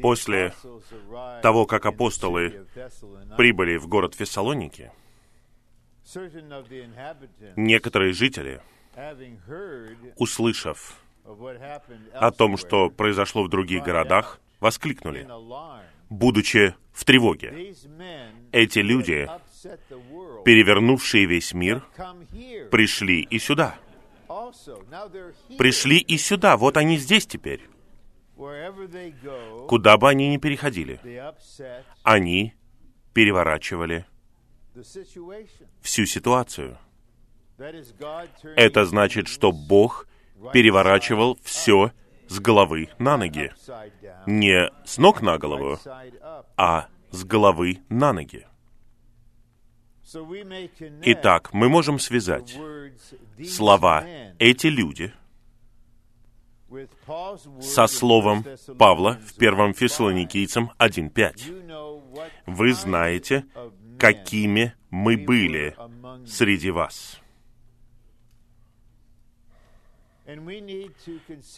После того, как апостолы прибыли в город Фессалоники, некоторые жители, услышав о том, что произошло в других городах, воскликнули, будучи в тревоге. Эти люди, перевернувшие весь мир, пришли и сюда. Пришли и сюда, вот они здесь теперь. Куда бы они ни переходили, они переворачивали всю ситуацию. Это значит, что Бог переворачивал все с головы на ноги. Не с ног на голову, а с головы на ноги. Итак, мы можем связать слова «эти люди» со словом Павла в 1 Фессалоникийцам 1.5. Вы знаете, какими мы были среди вас.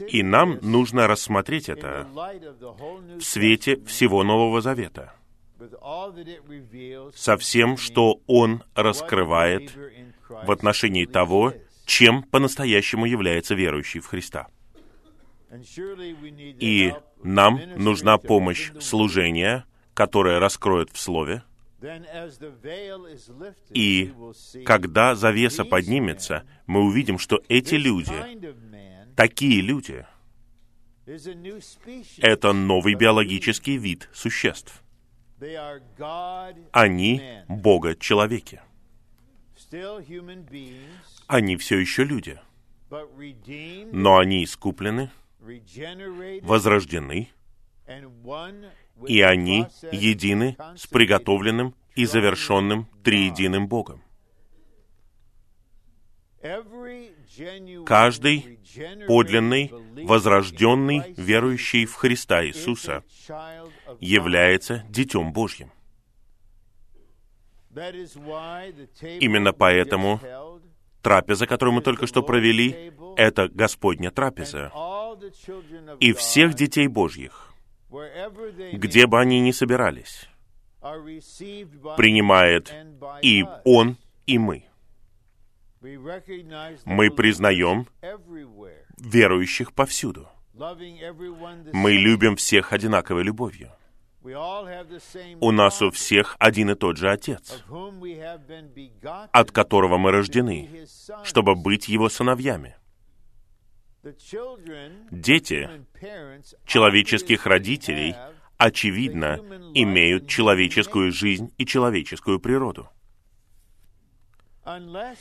И нам нужно рассмотреть это в свете всего Нового Завета, со всем, что Он раскрывает в отношении того, чем по-настоящему является верующий в Христа. И нам нужна помощь служения, которое раскроет в Слове. И когда завеса поднимется, мы увидим, что эти люди, такие люди, это новый биологический вид существ. Они Бога-человеки. Они все еще люди. Но они искуплены, возрождены, и они едины с приготовленным и завершенным триединым Богом. Каждый подлинный, возрожденный, верующий в Христа Иисуса является Детем Божьим. Именно поэтому трапеза, которую мы только что провели, это Господня трапеза. И всех детей Божьих, где бы они ни собирались, принимает и Он, и мы. Мы признаем верующих повсюду. Мы любим всех одинаковой любовью. У нас у всех один и тот же Отец, от которого мы рождены, чтобы быть Его сыновьями. Дети человеческих родителей, очевидно, имеют человеческую жизнь и человеческую природу.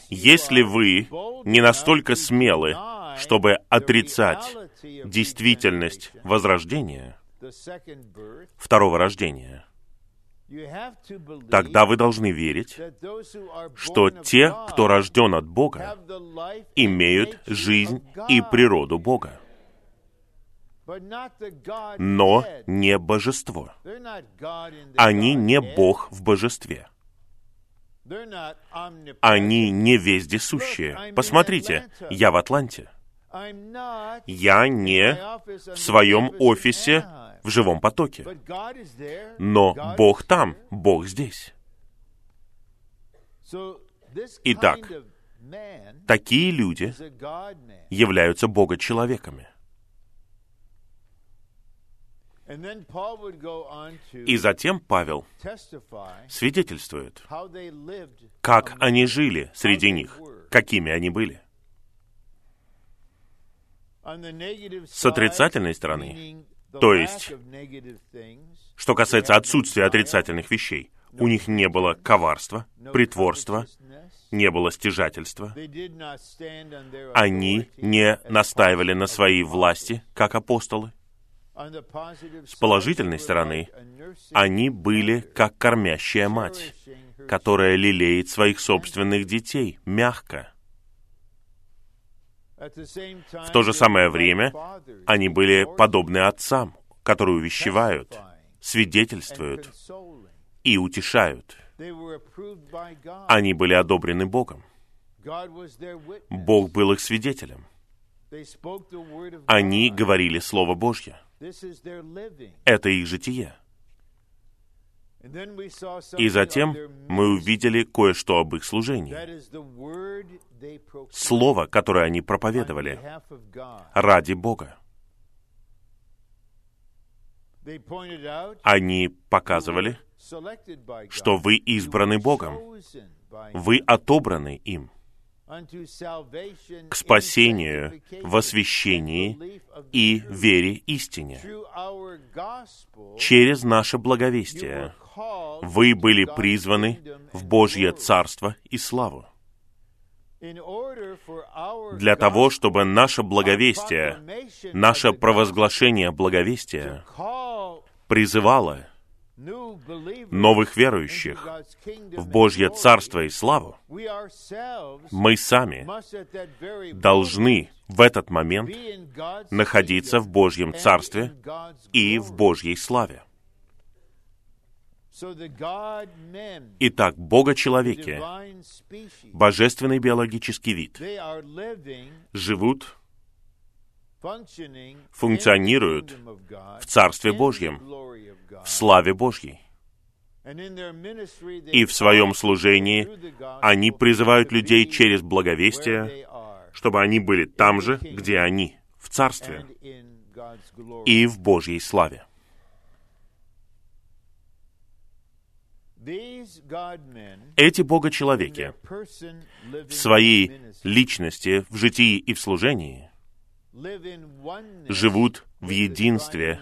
Если вы не настолько смелы, чтобы отрицать действительность возрождения, второго рождения, тогда вы должны верить, что те, кто рожден от Бога, имеют жизнь и природу Бога, но не божество. Они не Бог в божестве. Они не вездесущие. Посмотрите, я в Атланте. Я не в своем офисе в живом потоке. Но Бог там, Бог здесь. Итак, такие люди являются Бога-человеками. И затем Павел свидетельствует, как они жили среди них, какими они были. С отрицательной стороны, то есть, что касается отсутствия отрицательных вещей, у них не было коварства, притворства, не было стяжательства. Они не настаивали на своей власти, как апостолы. С положительной стороны, они были как кормящая мать, которая лелеет своих собственных детей мягко. В то же самое время они были подобны отцам, которые увещевают, свидетельствуют и утешают. Они были одобрены Богом. Бог был их свидетелем. Они говорили Слово Божье. Это их житие. И затем мы увидели кое-что об их служении. Слово, которое они проповедовали ради Бога. Они показывали, что вы избраны Богом, вы отобраны им к спасению в освящении и вере истине. Через наше благовестие вы были призваны в Божье Царство и славу. Для того, чтобы наше благовестие, наше провозглашение благовестия призывало новых верующих в Божье Царство и славу, мы сами должны в этот момент находиться в Божьем Царстве и в Божьей славе. Итак, Бога-человеки, божественный биологический вид, живут, функционируют в Царстве Божьем, в славе Божьей. И в своем служении они призывают людей через благовестие, чтобы они были там же, где они, в Царстве и в Божьей славе. Эти Бога-человеки в своей личности, в житии и в служении живут в единстве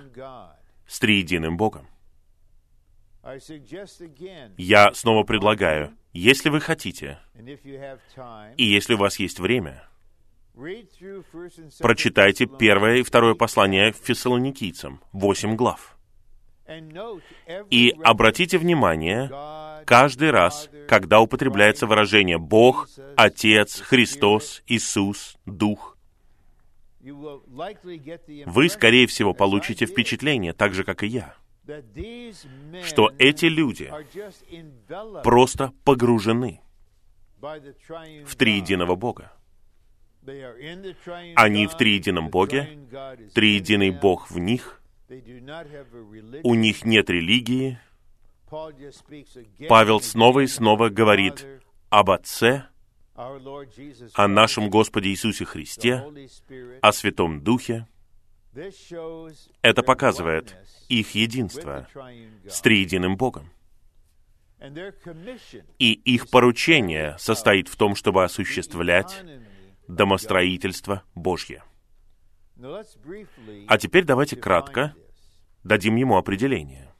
с триединым Богом. Я снова предлагаю, если вы хотите, и если у вас есть время, прочитайте первое и второе послание фессалоникийцам, восемь глав. И обратите внимание, каждый раз, когда употребляется выражение «Бог», «Отец», «Христос», «Иисус», «Дух», вы, скорее всего, получите впечатление, так же, как и я, что эти люди просто погружены в триединого Бога. Они в триедином Боге, триединый Бог в них, у них нет религии. Павел снова и снова говорит об Отце, о нашем Господе Иисусе Христе, о Святом Духе. Это показывает их единство с триединым Богом. И их поручение состоит в том, чтобы осуществлять домостроительство Божье. А теперь давайте кратко дадим ему определение.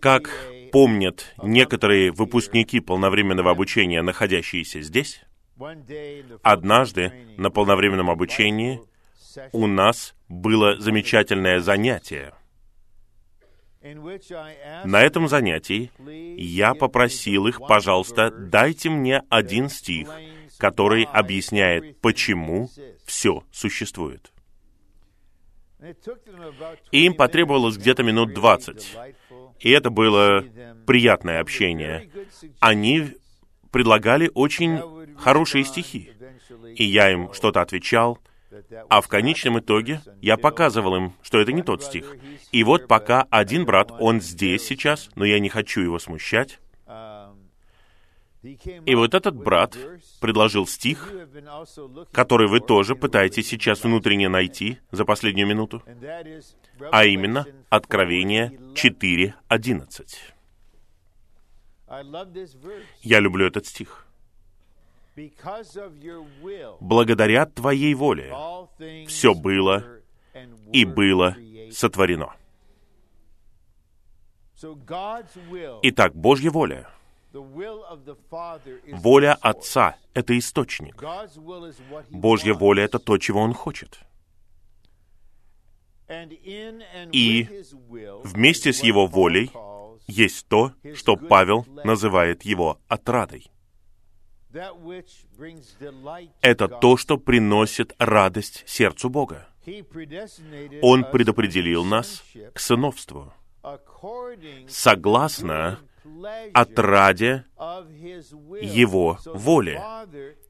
Как помнят некоторые выпускники полновременного обучения, находящиеся здесь, однажды на полновременном обучении у нас было замечательное занятие. На этом занятии я попросил их, пожалуйста, дайте мне один стих, который объясняет, почему все существует. И им потребовалось где-то минут двадцать. И это было приятное общение. Они предлагали очень хорошие стихи. И я им что-то отвечал, а в конечном итоге я показывал им, что это не тот стих. И вот пока один брат, он здесь сейчас, но я не хочу его смущать, и вот этот брат предложил стих, который вы тоже пытаетесь сейчас внутренне найти за последнюю минуту, а именно Откровение 4.11. Я люблю этот стих. Благодаря Твоей воле все было и было сотворено. Итак, Божья воля — Воля Отца — это источник. Божья воля — это то, чего Он хочет. И вместе с Его волей есть то, что Павел называет Его отрадой. Это то, что приносит радость сердцу Бога. Он предопределил нас к сыновству согласно отраде Его воли.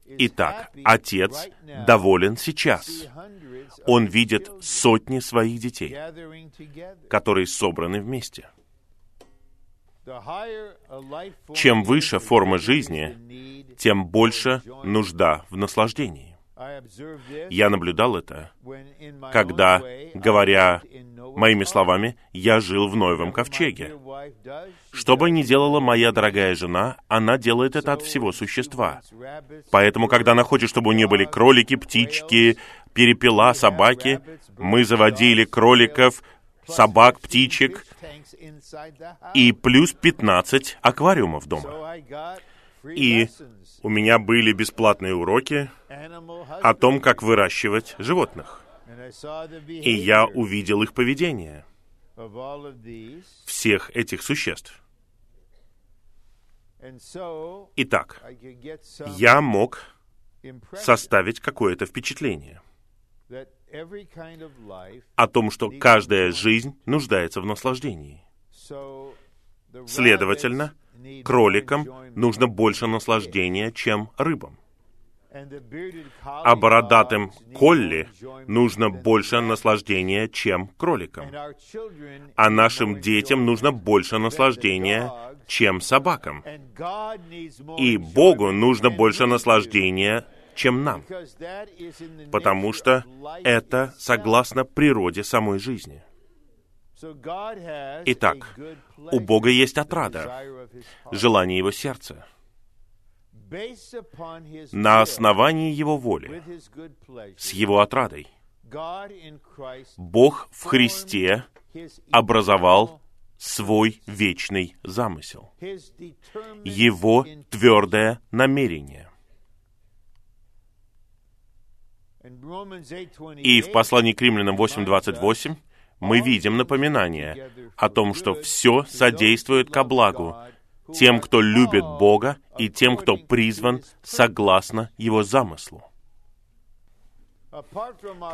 Итак, Отец доволен сейчас Он видит сотни своих детей, которые собраны вместе. Чем выше форма жизни, тем больше нужда в наслаждении. Я наблюдал это, когда, говоря моими словами, я жил в Ноевом ковчеге. Что бы ни делала моя дорогая жена, она делает это от всего существа. Поэтому, когда хочет, чтобы у нее были кролики, птички, перепела, собаки, мы заводили кроликов, собак, птичек и плюс 15 аквариумов дома. И у меня были бесплатные уроки о том, как выращивать животных. И я увидел их поведение, всех этих существ. Итак, я мог составить какое-то впечатление о том, что каждая жизнь нуждается в наслаждении. Следовательно, кроликам нужно больше наслаждения, чем рыбам. А бородатым колли нужно больше наслаждения, чем кроликам. А нашим детям нужно больше наслаждения, чем собакам. И Богу нужно больше наслаждения, чем нам. Потому что это согласно природе самой жизни. Итак, у Бога есть отрада, желание Его сердца. На основании Его воли, с Его отрадой, Бог в Христе образовал свой вечный замысел, Его твердое намерение. И в послании к римлянам 8.28 мы видим напоминание о том, что все содействует ко благу тем, кто любит Бога, и тем, кто призван согласно Его замыслу.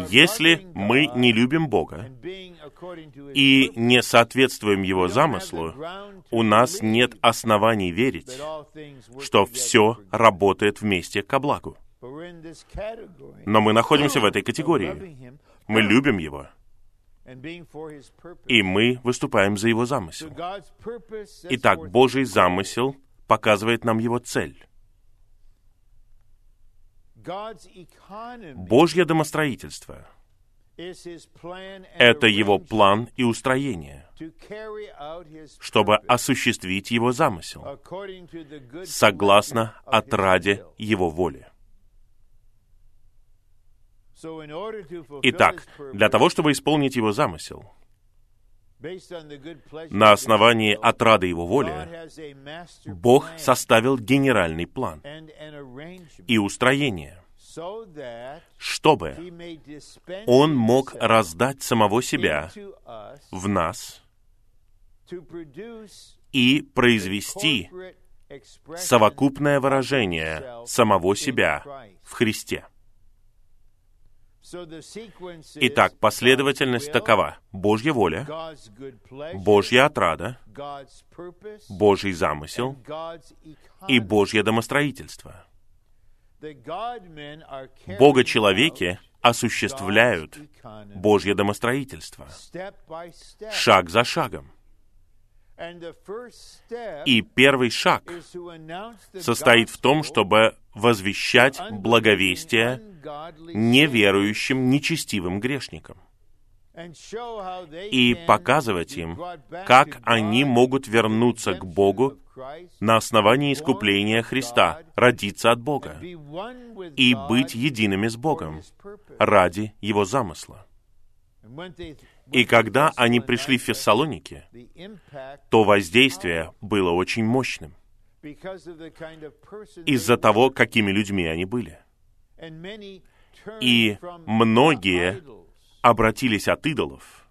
Если мы не любим Бога и не соответствуем Его замыслу, у нас нет оснований верить, что все работает вместе ко благу. Но мы находимся в этой категории. Мы любим Его. И мы выступаем за Его замысел. Итак, Божий замысел показывает нам Его цель. Божье домостроительство — это Его план и устроение, чтобы осуществить Его замысел, согласно отраде Его воли. Итак, для того, чтобы исполнить его замысел, на основании отрады его воли, Бог составил генеральный план и устроение, чтобы Он мог раздать самого себя в нас и произвести совокупное выражение самого себя в Христе. Итак, последовательность такова. Божья воля, Божья отрада, Божий замысел и Божье домостроительство. Бога-человеки осуществляют Божье домостроительство шаг за шагом. И первый шаг состоит в том, чтобы возвещать благовестие неверующим, нечестивым грешникам и показывать им, как они могут вернуться к Богу на основании искупления Христа, родиться от Бога и быть едиными с Богом ради Его замысла. И когда они пришли в Фессалоники, то воздействие было очень мощным из-за того, какими людьми они были. И многие обратились от идолов,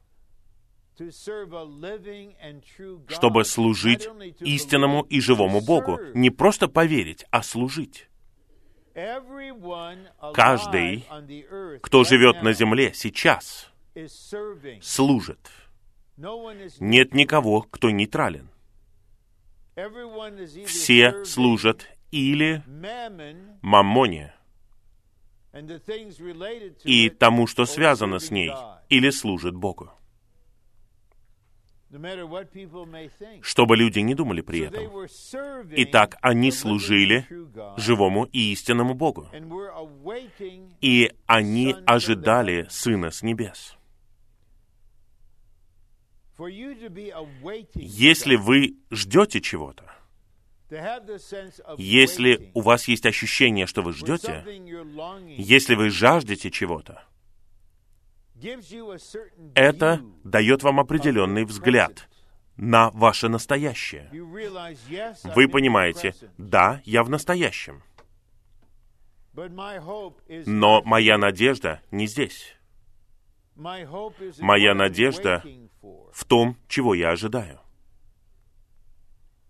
чтобы служить истинному и живому Богу. Не просто поверить, а служить. Каждый, кто живет на земле сейчас, служит. Нет никого, кто нейтрален. Все служат или мамоне, и тому, что связано с ней или служит Богу. Что бы люди не думали при этом. Итак, они служили живому и истинному Богу. И они ожидали Сына с небес. Если вы ждете чего-то, если у вас есть ощущение, что вы ждете, если вы жаждете чего-то, это дает вам определенный взгляд на ваше настоящее. Вы понимаете, да, я в настоящем. Но моя надежда не здесь. Моя надежда в том, чего я ожидаю.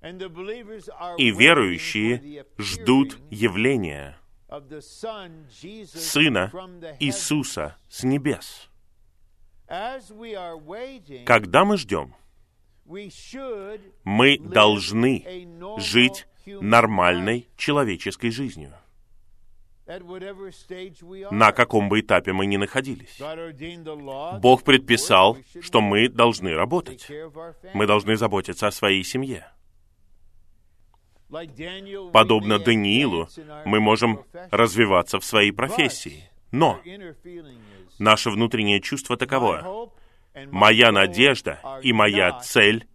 И верующие ждут явления Сына Иисуса с небес. Когда мы ждем, мы должны жить нормальной человеческой жизнью на каком бы этапе мы ни находились. Бог предписал, что мы должны работать. Мы должны заботиться о своей семье. Подобно Даниилу, мы можем развиваться в своей профессии. Но наше внутреннее чувство таково. Моя надежда и моя цель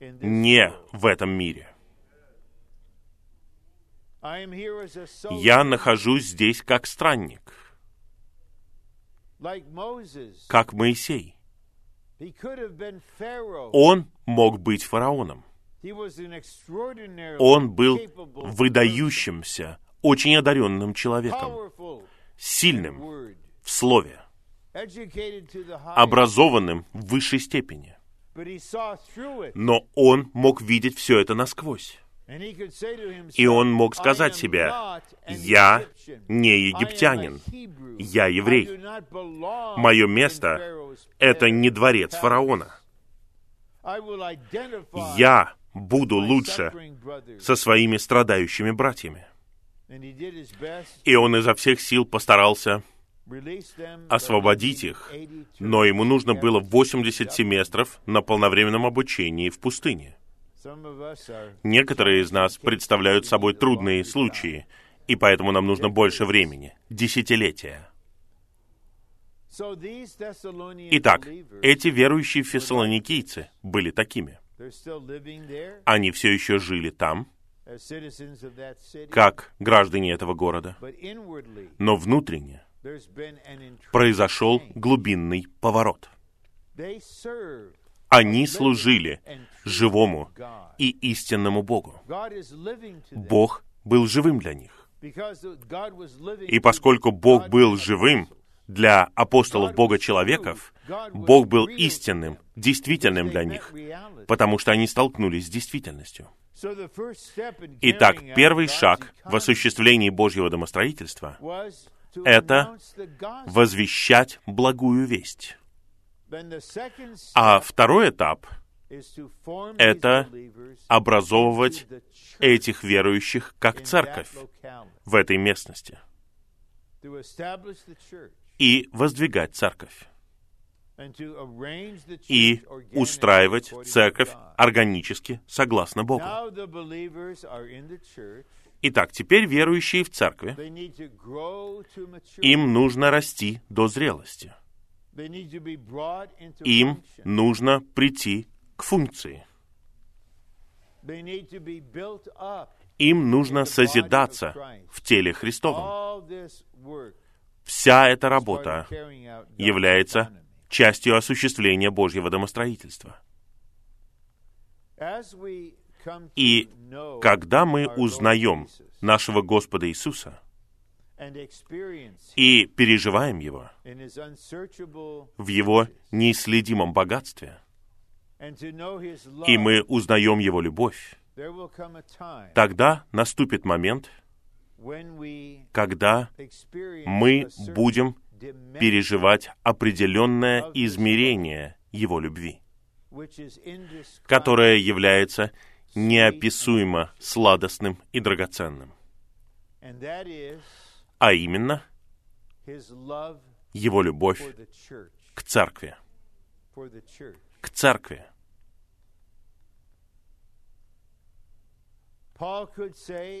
не в этом мире. Я нахожусь здесь как странник, как Моисей. Он мог быть фараоном. Он был выдающимся, очень одаренным человеком, сильным в слове, образованным в высшей степени. Но он мог видеть все это насквозь. И он мог сказать себе, «Я не египтянин, я еврей. Мое место — это не дворец фараона. Я буду лучше со своими страдающими братьями». И он изо всех сил постарался освободить их, но ему нужно было 80 семестров на полновременном обучении в пустыне. Некоторые из нас представляют собой трудные случаи, и поэтому нам нужно больше времени, десятилетия. Итак, эти верующие фессалоникийцы были такими. Они все еще жили там, как граждане этого города, но внутренне произошел глубинный поворот. Они служили живому и истинному Богу. Бог был живым для них. И поскольку Бог был живым для апостолов Бога-человеков, Бог был истинным, действительным для них, потому что они столкнулись с действительностью. Итак, первый шаг в осуществлении Божьего домостроительства — это возвещать благую весть. А второй этап — это образовывать этих верующих как церковь в этой местности и воздвигать церковь и устраивать церковь органически, согласно Богу. Итак, теперь верующие в церкви, им нужно расти до зрелости. Им нужно прийти к функции. Им нужно созидаться в теле Христовом. Вся эта работа является частью осуществления Божьего домостроительства. И когда мы узнаем нашего Господа Иисуса и переживаем Его в Его неисследимом богатстве, и мы узнаем Его любовь, тогда наступит момент, когда мы будем переживать определенное измерение Его любви, которое является неописуемо сладостным и драгоценным. А именно, Его любовь к церкви. К церкви.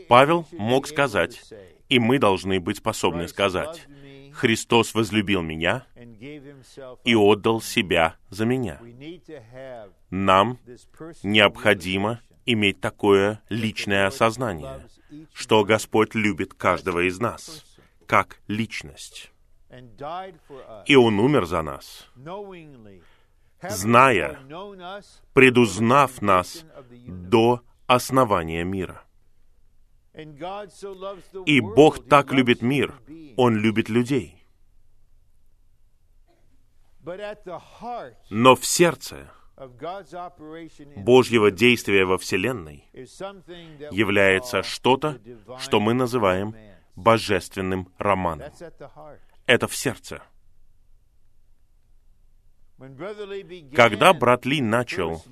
Павел мог сказать, и мы должны быть способны сказать, Христос возлюбил меня и отдал себя за меня. Нам необходимо иметь такое личное осознание, что Господь любит каждого из нас, как личность. И Он умер за нас, зная, предузнав нас до основания мира. И Бог так любит мир, Он любит людей. Но в сердце Божьего действия во Вселенной является что-то, что мы называем божественным романом. Это в сердце. Когда брат Ли начал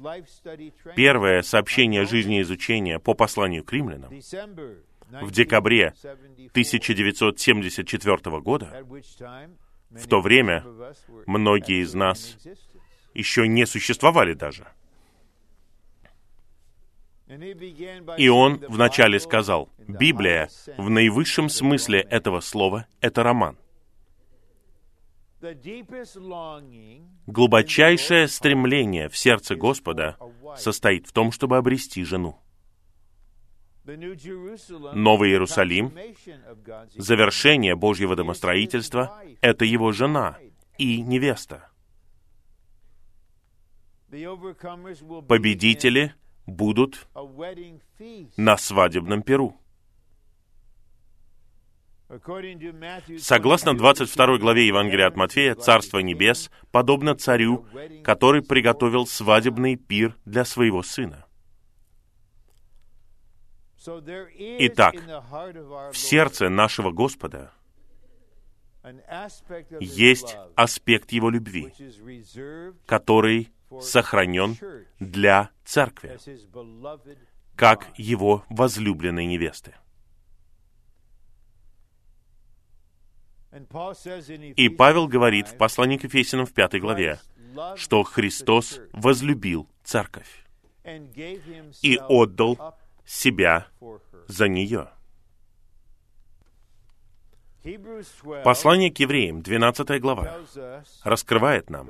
первое сообщение жизнеизучения по посланию к римлянам в декабре 1974 года, в то время многие из нас еще не существовали даже. И он вначале сказал, Библия в наивысшем смысле этого слова — это роман. Глубочайшее стремление в сердце Господа состоит в том, чтобы обрести жену. Новый Иерусалим, завершение Божьего домостроительства, это его жена и невеста. Победители будут на свадебном перу. Согласно 22 главе Евангелия от Матфея, Царство Небес подобно царю, который приготовил свадебный пир для своего сына. Итак, в сердце нашего Господа есть аспект Его любви, который сохранен для церкви, как Его возлюбленной невесты. И Павел говорит в послании к Ефесянам в пятой главе, что Христос возлюбил церковь и отдал себя за нее. Послание к евреям, 12 глава, раскрывает нам,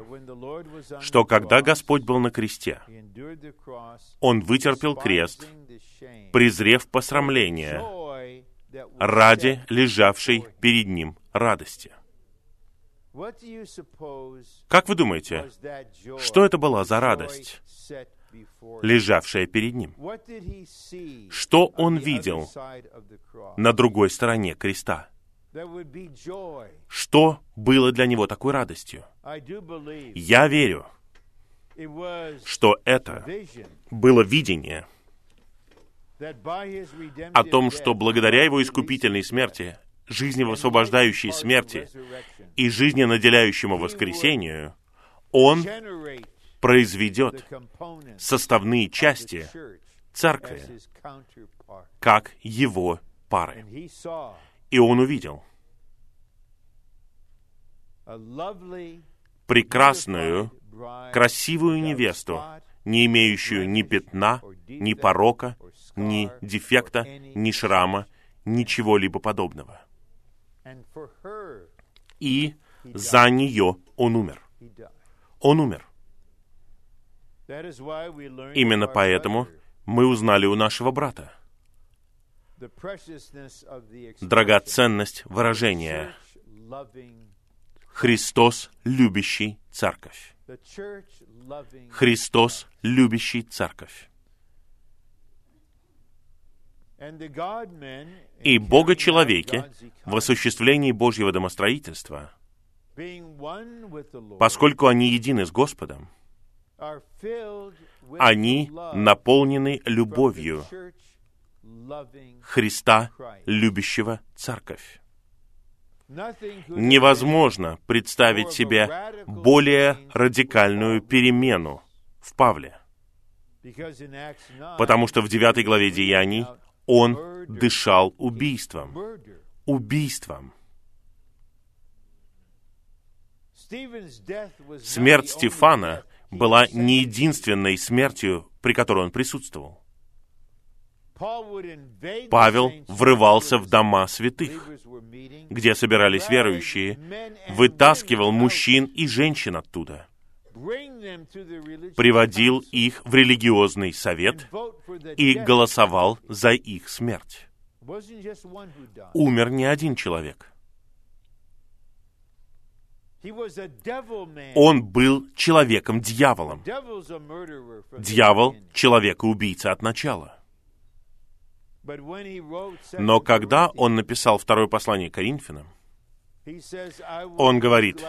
что когда Господь был на кресте, Он вытерпел крест, презрев посрамление ради лежавшей перед Ним радости. Как вы думаете, что это была за радость, лежавшая перед ним? Что он видел на другой стороне креста? Что было для него такой радостью? Я верю, что это было видение о том, что благодаря его искупительной смерти жизневосвобождающей смерти и жизненаделяющему воскресению, Он произведет составные части церкви как его пары. И он увидел. Прекрасную, красивую невесту, не имеющую ни пятна, ни порока, ни дефекта, ни шрама, ничего-либо подобного. И за нее он умер. Он умер. Именно поэтому мы узнали у нашего брата драгоценность выражения «Христос, любящий церковь». Христос, любящий церковь. И Бога-человеки в осуществлении Божьего домостроительства, поскольку они едины с Господом, они наполнены любовью Христа, любящего церковь. Невозможно представить себе более радикальную перемену в Павле. Потому что в девятой главе Деяний он дышал убийством. Убийством. Смерть Стефана была не единственной смертью, при которой он присутствовал. Павел врывался в дома святых, где собирались верующие, вытаскивал мужчин и женщин оттуда, приводил их в религиозный совет и голосовал за их смерть. Умер не один человек. Он был человеком-дьяволом. Дьявол — человека-убийца от начала. Но когда он написал второе послание Коринфянам, он говорит,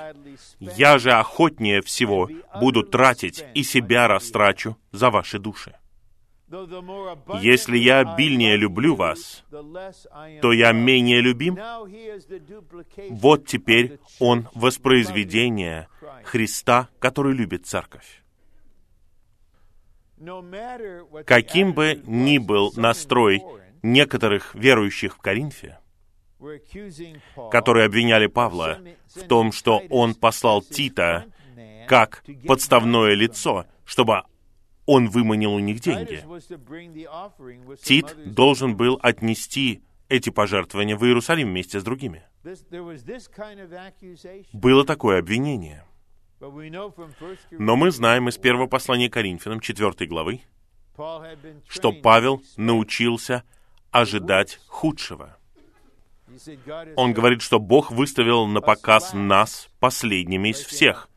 «Я же охотнее всего буду тратить и себя растрачу за ваши души. Если я обильнее люблю вас, то я менее любим. Вот теперь он воспроизведение Христа, который любит церковь. Каким бы ни был настрой некоторых верующих в Коринфе, которые обвиняли Павла в том, что он послал Тита как подставное лицо, чтобы он выманил у них деньги. Тит должен был отнести эти пожертвования в Иерусалим вместе с другими. Было такое обвинение. Но мы знаем из первого послания Коринфянам, 4 главы, что Павел научился ожидать худшего. Он говорит, что Бог выставил на показ нас последними из всех,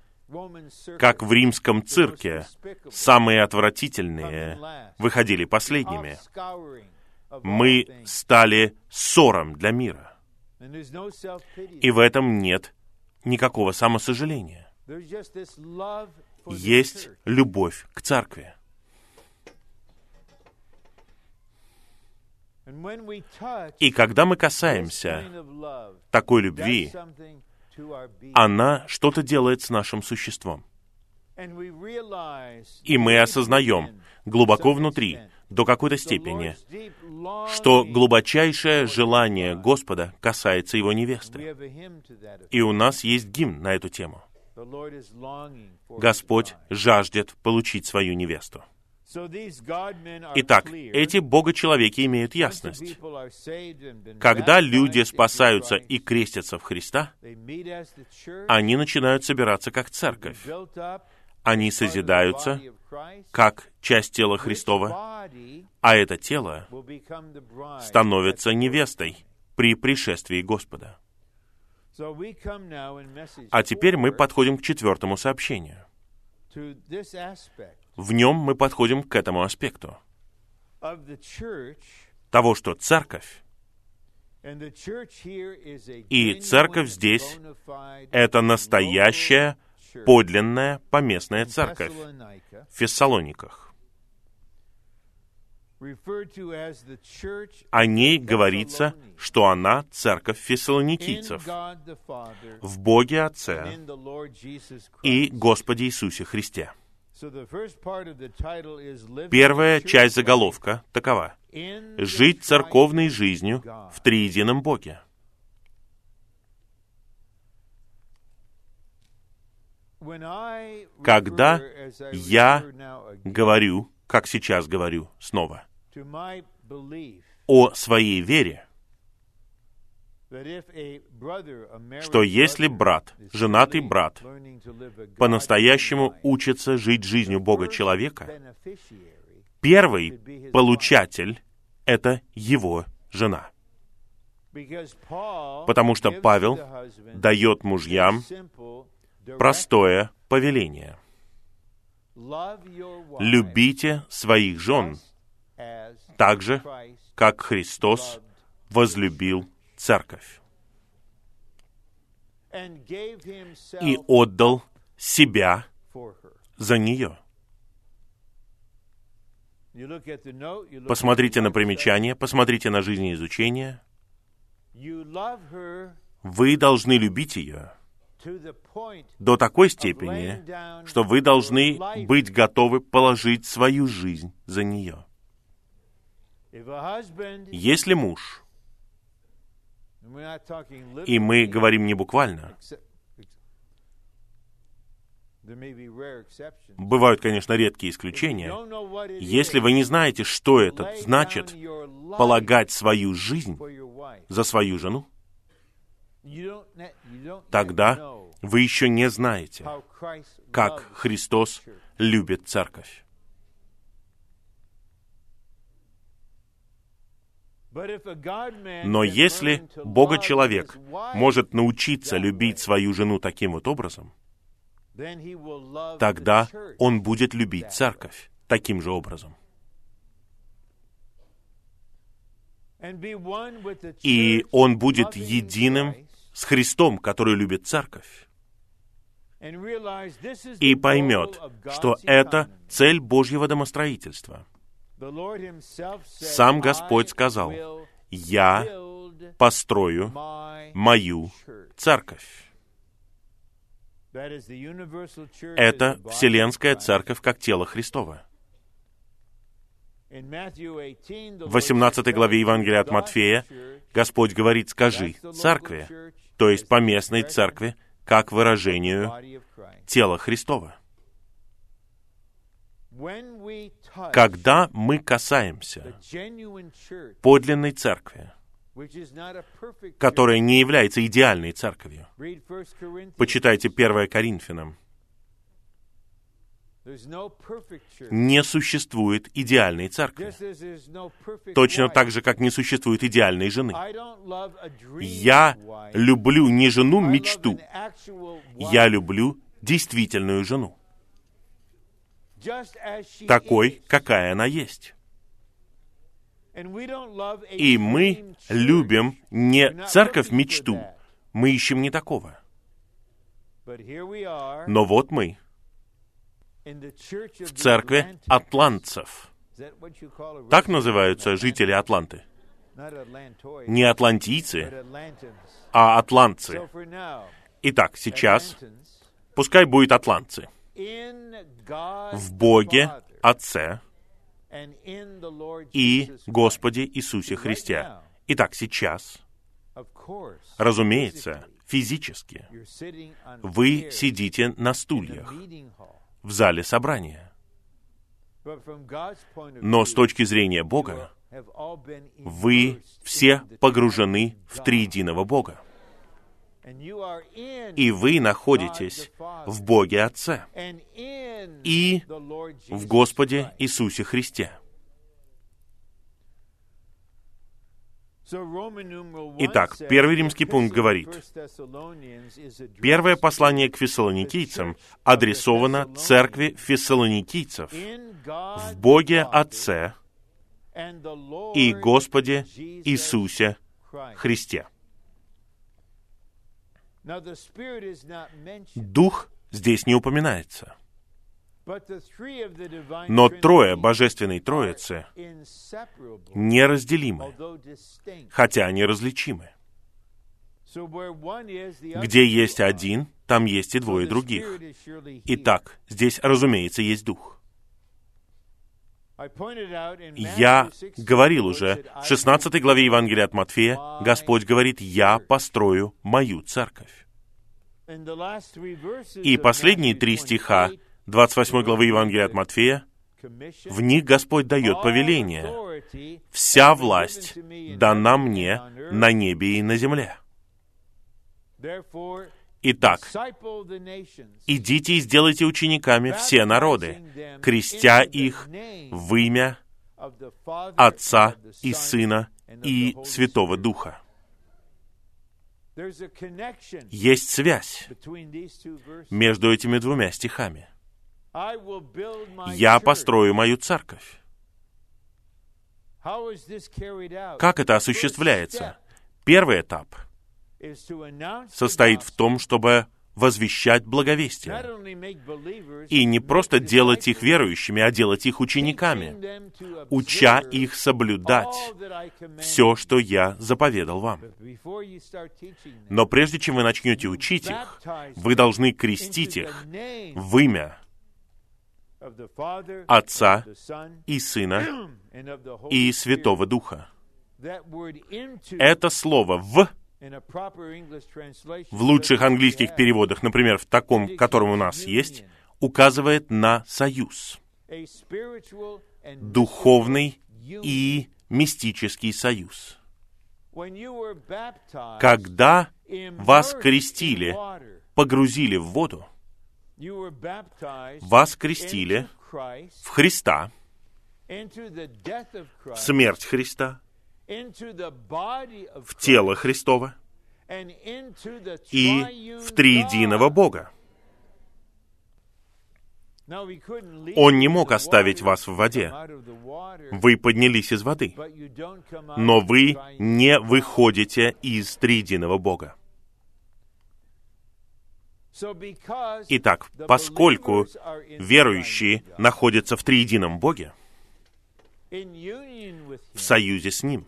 как в римском цирке самые отвратительные выходили последними. Мы стали ссором для мира. И в этом нет никакого самосожаления. Есть любовь к церкви. И когда мы касаемся такой любви, она что-то делает с нашим существом. И мы осознаем глубоко внутри, до какой-то степени, что глубочайшее желание Господа касается Его невесты. И у нас есть гимн на эту тему. Господь жаждет получить свою невесту. Итак, эти богочеловеки имеют ясность. Когда люди спасаются и крестятся в Христа, они начинают собираться как церковь. Они созидаются как часть тела Христова, а это тело становится невестой при пришествии Господа. А теперь мы подходим к четвертому сообщению. В нем мы подходим к этому аспекту. Того, что церковь, и церковь здесь — это настоящая, подлинная поместная церковь. В Фессалониках. О ней говорится, что она церковь фессалоникийцев. В Боге Отце и Господе Иисусе Христе. Первая часть заголовка такова. Жить церковной жизнью в триедином Боге. Когда я говорю, как сейчас говорю снова, о своей вере, что если брат, женатый брат, по-настоящему учится жить жизнью Бога человека, первый получатель — это его жена. Потому что Павел дает мужьям простое повеление. Любите своих жен так же, как Христос возлюбил церковь и отдал себя за нее. Посмотрите на примечание, посмотрите на жизнеизучение. Вы должны любить ее до такой степени, что вы должны быть готовы положить свою жизнь за нее. Если муж и мы говорим не буквально. Бывают, конечно, редкие исключения. Если вы не знаете, что это значит полагать свою жизнь за свою жену, тогда вы еще не знаете, как Христос любит церковь. Но если Бога-человек может научиться любить свою жену таким вот образом, тогда он будет любить церковь таким же образом. И он будет единым с Христом, который любит церковь. И поймет, что это цель Божьего домостроительства. Сам Господь сказал, «Я построю мою церковь». Это Вселенская Церковь как тело Христова. В 18 главе Евангелия от Матфея Господь говорит, скажи, церкви, то есть поместной церкви, как выражению тела Христова. Когда мы касаемся подлинной церкви, которая не является идеальной церковью. Почитайте 1 Коринфянам. Не существует идеальной церкви. Точно так же, как не существует идеальной жены. Я люблю не жену мечту. Я люблю действительную жену. Такой, какая она есть. И мы любим не церковь мечту, мы ищем не такого. Но вот мы в церкви атлантцев. Так называются жители Атланты. Не атлантийцы, а атлантцы. Итак, сейчас пускай будет атлантцы. В Боге Отце и Господе Иисусе Христе. Итак, сейчас, разумеется, физически, вы сидите на стульях в зале собрания. Но с точки зрения Бога, вы все погружены в триединого Бога. И вы находитесь в Боге Отце и в Господе Иисусе Христе. Итак, первый римский пункт говорит, первое послание к фессалоникийцам адресовано церкви фессалоникийцев в Боге Отце и Господе Иисусе Христе. Дух здесь не упоминается. Но трое Божественной Троицы неразделимы, хотя они различимы. Где есть один, там есть и двое других. Итак, здесь, разумеется, есть Дух. Я говорил уже, в 16 главе Евангелия от Матфея Господь говорит, «Я построю мою церковь». И последние три стиха 28 главы Евангелия от Матфея, в них Господь дает повеление. «Вся власть дана мне на небе и на земле». Итак, идите и сделайте учениками все народы, крестя их в имя Отца и Сына и Святого Духа. Есть связь между этими двумя стихами. «Я построю мою церковь». Как это осуществляется? Первый этап состоит в том, чтобы возвещать благовестие. И не просто делать их верующими, а делать их учениками, уча их соблюдать все, что я заповедал вам. Но прежде чем вы начнете учить их, вы должны крестить их в имя Отца и Сына и Святого Духа. Это слово «в» в лучших английских переводах, например, в таком, котором у нас есть, указывает на союз, духовный и мистический союз. Когда вас крестили, погрузили в воду, вас крестили в Христа, в смерть Христа, в тело Христово и в триединого Бога. Он не мог оставить вас в воде. Вы поднялись из воды, но вы не выходите из триединого Бога. Итак, поскольку верующие находятся в триедином Боге, в союзе с Ним,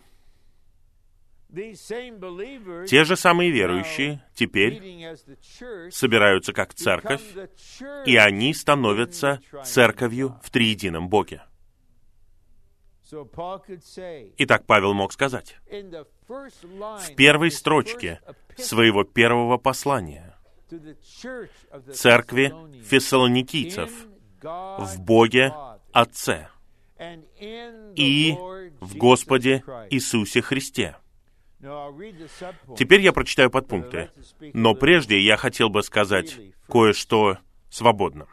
те же самые верующие теперь собираются как церковь, и они становятся церковью в триедином Боге. Итак, Павел мог сказать, в первой строчке своего первого послания церкви фессалоникийцев в Боге Отце и в Господе Иисусе Христе. Теперь я прочитаю подпункты, но прежде я хотел бы сказать кое-что свободно.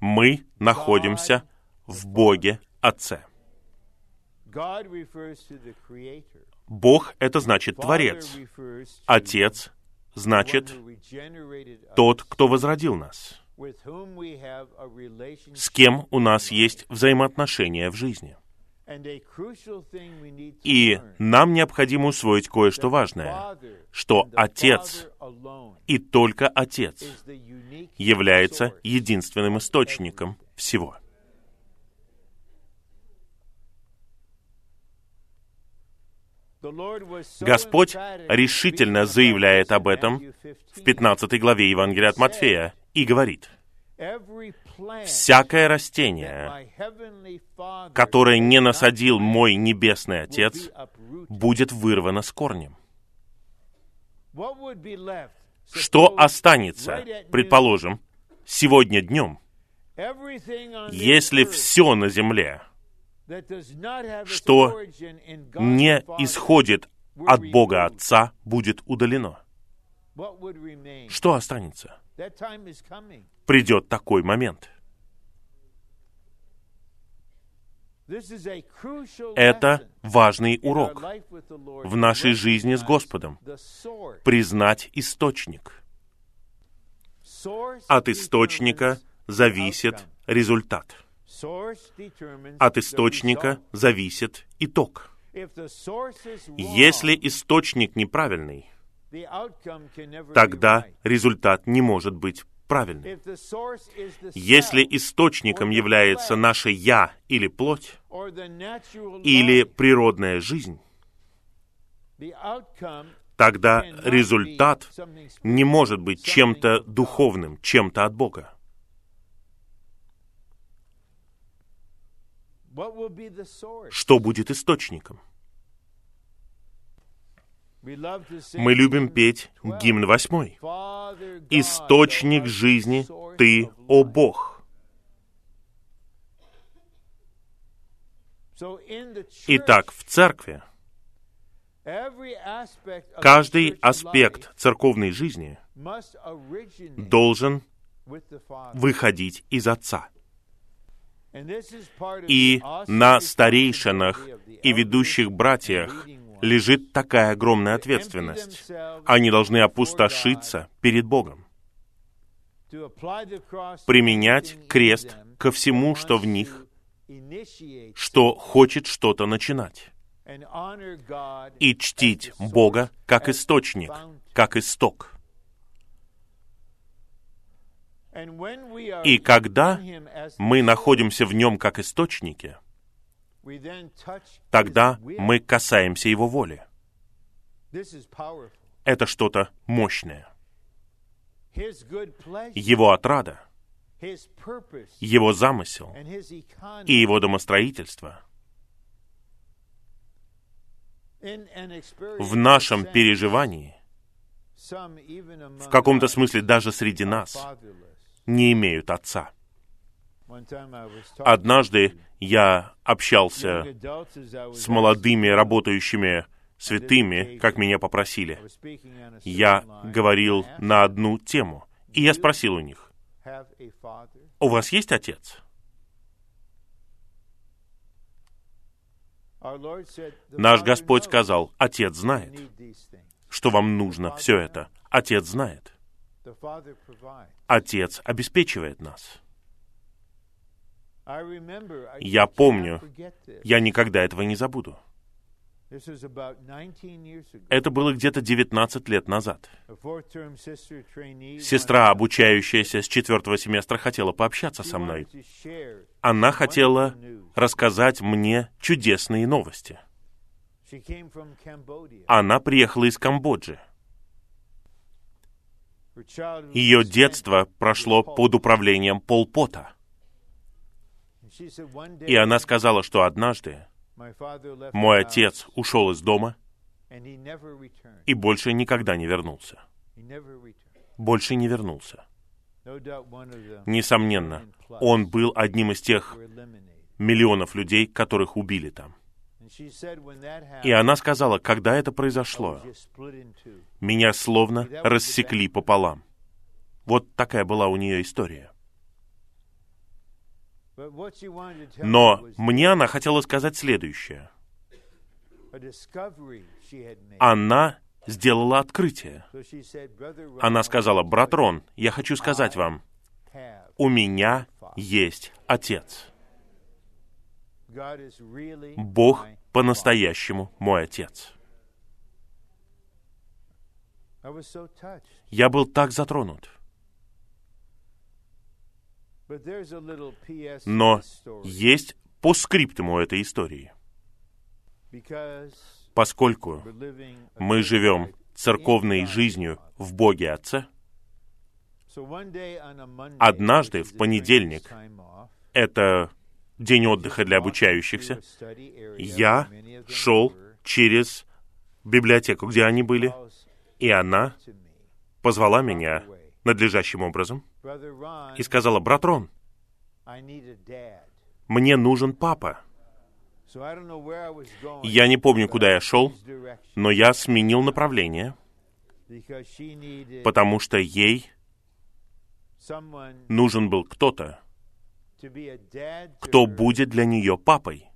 Мы находимся в Боге Отце. Бог — это значит Творец. Отец — значит тот, кто возродил нас, с кем у нас есть взаимоотношения в жизни — и нам необходимо усвоить кое-что важное, что Отец и только Отец является единственным источником всего. Господь решительно заявляет об этом в 15 главе Евангелия от Матфея и говорит, всякое растение, которое не насадил мой Небесный Отец, будет вырвано с корнем. Что останется, предположим, сегодня днем, если все на земле, что не исходит от Бога Отца, будет удалено? Что останется? Придет такой момент. Это важный урок в нашей жизни с Господом. Признать источник. От источника зависит результат. От источника зависит итог. Если источник неправильный, тогда результат не может быть правильным. Если источником является наше «я» или плоть, или природная жизнь, тогда результат не может быть чем-то духовным, чем-то от Бога. Что будет источником? Мы любим петь гимн восьмой. «Источник жизни Ты, о Бог». Итак, в церкви каждый аспект церковной жизни должен выходить из Отца. И на старейшинах и ведущих братьях лежит такая огромная ответственность. Они должны опустошиться перед Богом, применять крест ко всему, что в них, что хочет что-то начинать, и чтить Бога как источник, как исток. И когда мы находимся в нем как источнике, тогда мы касаемся Его воли. Это что-то мощное. Его отрада, Его замысел и Его домостроительство в нашем переживании, в каком-то смысле даже среди нас, не имеют Отца. Однажды я общался с молодыми работающими святыми, как меня попросили. Я говорил на одну тему, и я спросил у них, «У вас есть отец?» Наш Господь сказал, Отец знает, что вам нужно все это. Отец знает. Отец обеспечивает нас. Я помню, я никогда этого не забуду. Это было где-то 19 лет назад. Сестра, обучающаяся с четвертого семестра, хотела пообщаться со мной. Она хотела рассказать мне чудесные новости. Она приехала из Камбоджи. Ее детство прошло под управлением Полпота. И она сказала, что однажды мой отец ушел из дома и больше никогда не вернулся. Больше не вернулся. Несомненно, он был одним из тех миллионов людей, которых убили там. И она сказала, когда это произошло, меня словно рассекли пополам. Вот такая была у нее история. Но мне она хотела сказать следующее. Она сделала открытие. Она сказала, брат Рон, я хочу сказать вам, у меня есть Отец. Бог по-настоящему мой Отец. Я был так затронут. Но есть по скриптуму этой истории. Поскольку мы живем церковной жизнью в Боге Отце, однажды в понедельник, это день отдыха для обучающихся, я шел через библиотеку, где они были, и она позвала меня надлежащим образом и сказала, «Брат Рон, мне нужен папа». Я не помню, куда я шел, но я сменил направление, потому что ей нужен был кто-то, кто будет для нее папой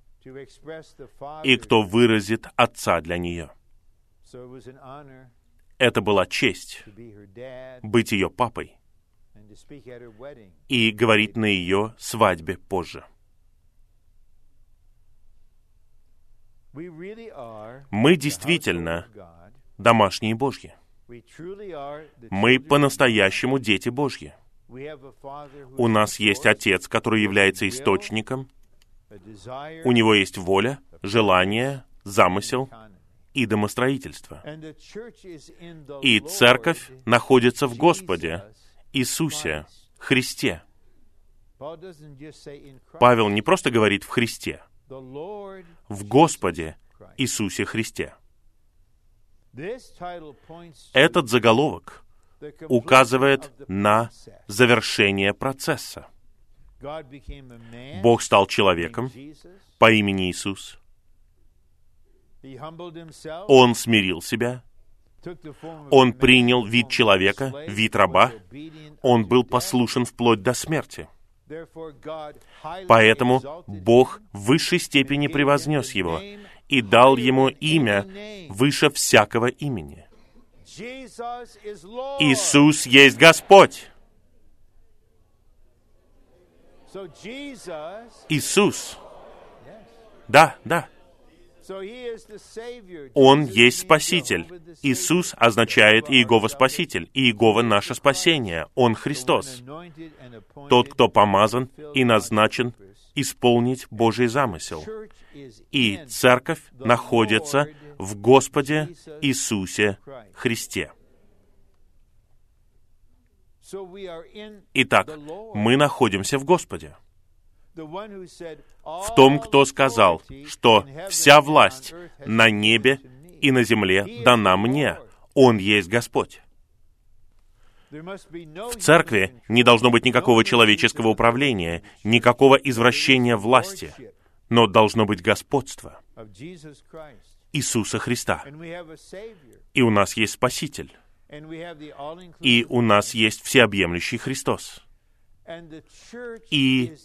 и кто выразит отца для нее. Это была честь быть ее папой и говорить на ее свадьбе позже. Мы действительно домашние Божьи. Мы по-настоящему дети Божьи. У нас есть Отец, который является источником. У Него есть воля, желание, замысел и домостроительство. И церковь находится в Господе, Иисусе, Христе. Павел не просто говорит в Христе, в Господе Иисусе Христе. Этот заголовок указывает на завершение процесса. Бог стал человеком по имени Иисус. Он смирил себя. Он принял вид человека, вид раба. Он был послушен вплоть до смерти. Поэтому Бог в высшей степени превознес его и дал ему имя выше всякого имени. Иисус есть Господь. Иисус. Да, да. Он есть Спаситель. Иисус означает Иегова Спаситель, Иегова наше спасение. Он Христос. Тот, кто помазан и назначен исполнить Божий замысел. И церковь находится в Господе Иисусе Христе. Итак, мы находимся в Господе в том, кто сказал, что вся власть на небе и на земле дана мне. Он есть Господь. В церкви не должно быть никакого человеческого управления, никакого извращения власти, но должно быть господство Иисуса Христа. И у нас есть Спаситель. И у нас есть всеобъемлющий Христос. И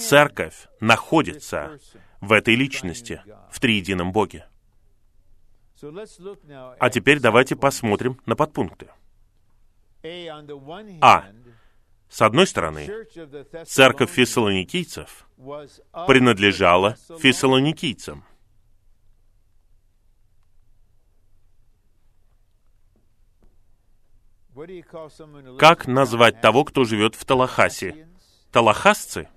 церковь находится в этой личности, в триедином Боге. А теперь давайте посмотрим на подпункты. А. С одной стороны, церковь фессалоникийцев принадлежала фессалоникийцам. Как назвать того, кто живет в Талахасе? Талахасцы?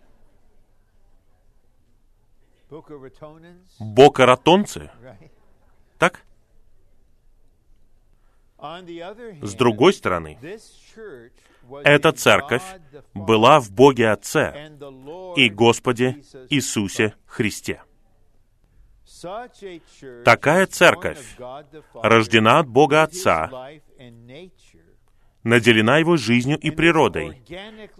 Бокаратонцы? Так? С другой стороны, эта церковь была в Боге Отце и Господе Иисусе Христе. Такая церковь рождена от Бога Отца, наделена Его жизнью и природой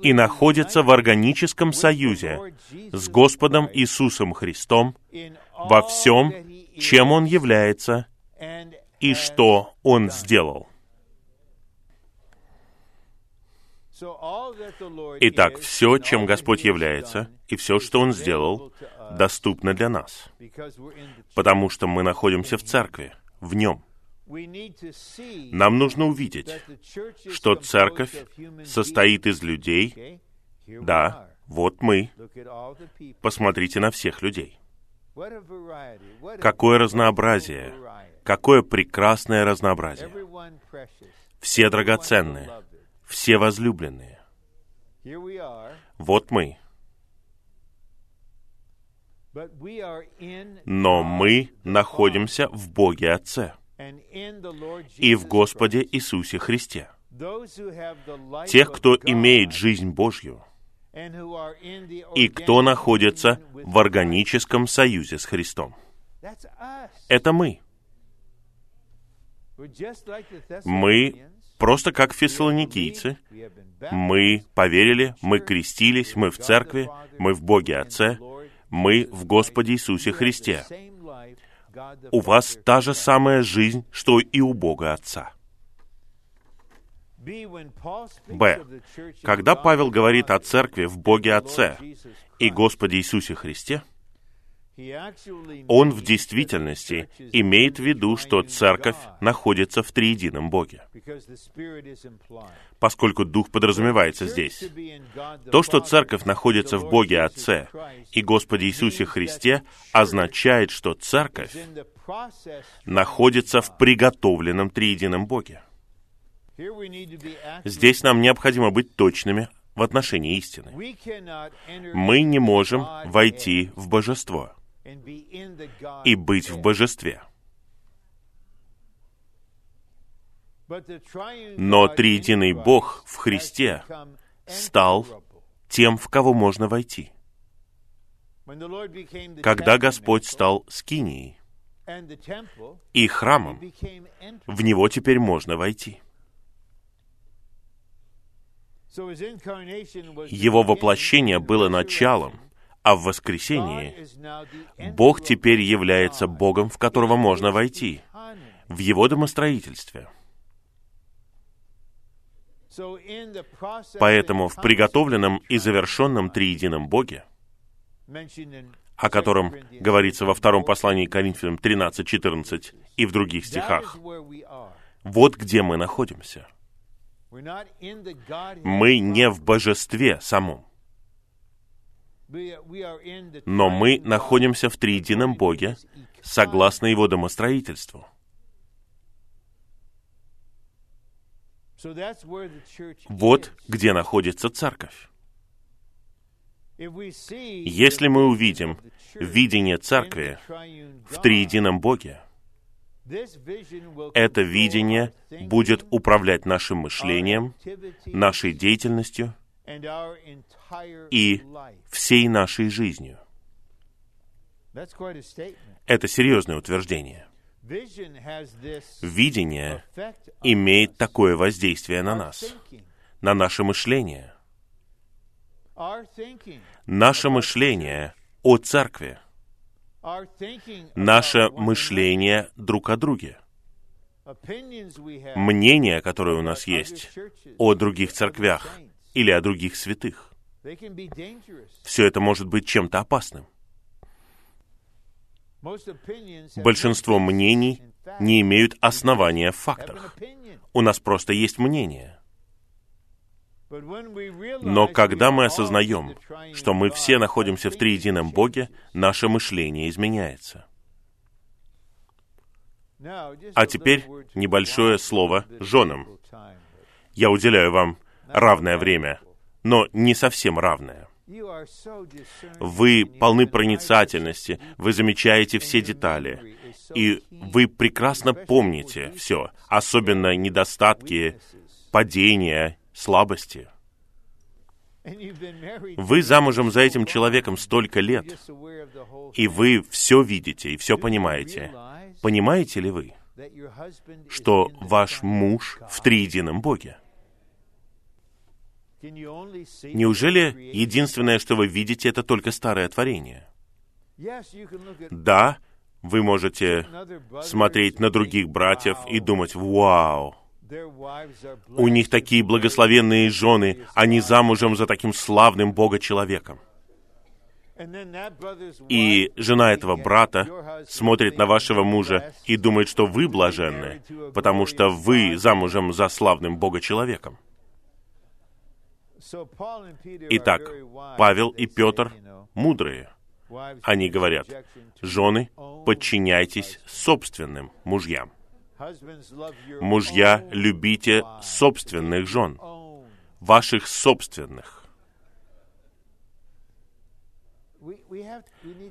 и находится в органическом союзе с Господом Иисусом Христом во всем, чем Он является и что Он сделал. Итак, все, чем Господь является, и все, что Он сделал, доступно для нас, потому что мы находимся в церкви, в Нем. Нам нужно увидеть, что церковь состоит из людей. Да, вот мы. Посмотрите на всех людей. Какое разнообразие, какое прекрасное разнообразие. Все драгоценные, все возлюбленные. Вот мы. Но мы находимся в Боге Отце и в Господе Иисусе Христе. Тех, кто имеет жизнь Божью, и кто находится в органическом союзе с Христом. Это мы. Мы просто как фессалоникийцы. Мы поверили, мы крестились, мы в церкви, мы в Боге Отце, мы в Господе Иисусе Христе. У вас та же самая жизнь, что и у Бога Отца. Б. Когда Павел говорит о церкви в Боге Отце и Господе Иисусе Христе, он в действительности имеет в виду, что церковь находится в триедином Боге, поскольку Дух подразумевается здесь. То, что церковь находится в Боге Отце и Господе Иисусе Христе, означает, что церковь находится в приготовленном триедином Боге. Здесь нам необходимо быть точными в отношении истины. Мы не можем войти в божество и быть в божестве. Но триединый Бог в Христе стал тем, в кого можно войти. Когда Господь стал скинией и храмом, в него теперь можно войти. Его воплощение было началом, а в воскресении Бог теперь является Богом, в которого можно войти, в Его домостроительстве. Поэтому в приготовленном и завершенном триедином Боге, о котором говорится во втором послании Коринфянам 13-14 и в других стихах, вот где мы находимся. Мы не в божестве самом, но мы находимся в триедином Боге, согласно Его домостроительству. Вот где находится церковь. Если мы увидим видение церкви в триедином Боге, это видение будет управлять нашим мышлением, нашей деятельностью и всей нашей жизнью. Это серьезное утверждение. Видение имеет такое воздействие на нас, на наше мышление. Наше мышление о церкви. Наше мышление друг о друге. Мнение, которое у нас есть о других церквях или о других святых. Все это может быть чем-то опасным. Большинство мнений не имеют основания в фактах. У нас просто есть мнение. Но когда мы осознаем, что мы все находимся в триедином Боге, наше мышление изменяется. А теперь небольшое слово женам. Я уделяю вам равное время, но не совсем равное. Вы полны проницательности, вы замечаете все детали, и вы прекрасно помните все, особенно недостатки, падения, слабости. Вы замужем за этим человеком столько лет, и вы все видите и все понимаете. Понимаете ли вы, что ваш муж в триедином Боге? Неужели единственное, что вы видите, это только старое творение? Да, вы можете смотреть на других братьев и думать, вау, у них такие благословенные жены, они замужем за таким славным Бога-человеком. И жена этого брата смотрит на вашего мужа и думает, что вы блаженны, потому что вы замужем за славным Бога-человеком. Итак, Павел и Петр мудрые. Они говорят, жены, подчиняйтесь собственным мужьям. Мужья, любите собственных жен, ваших собственных.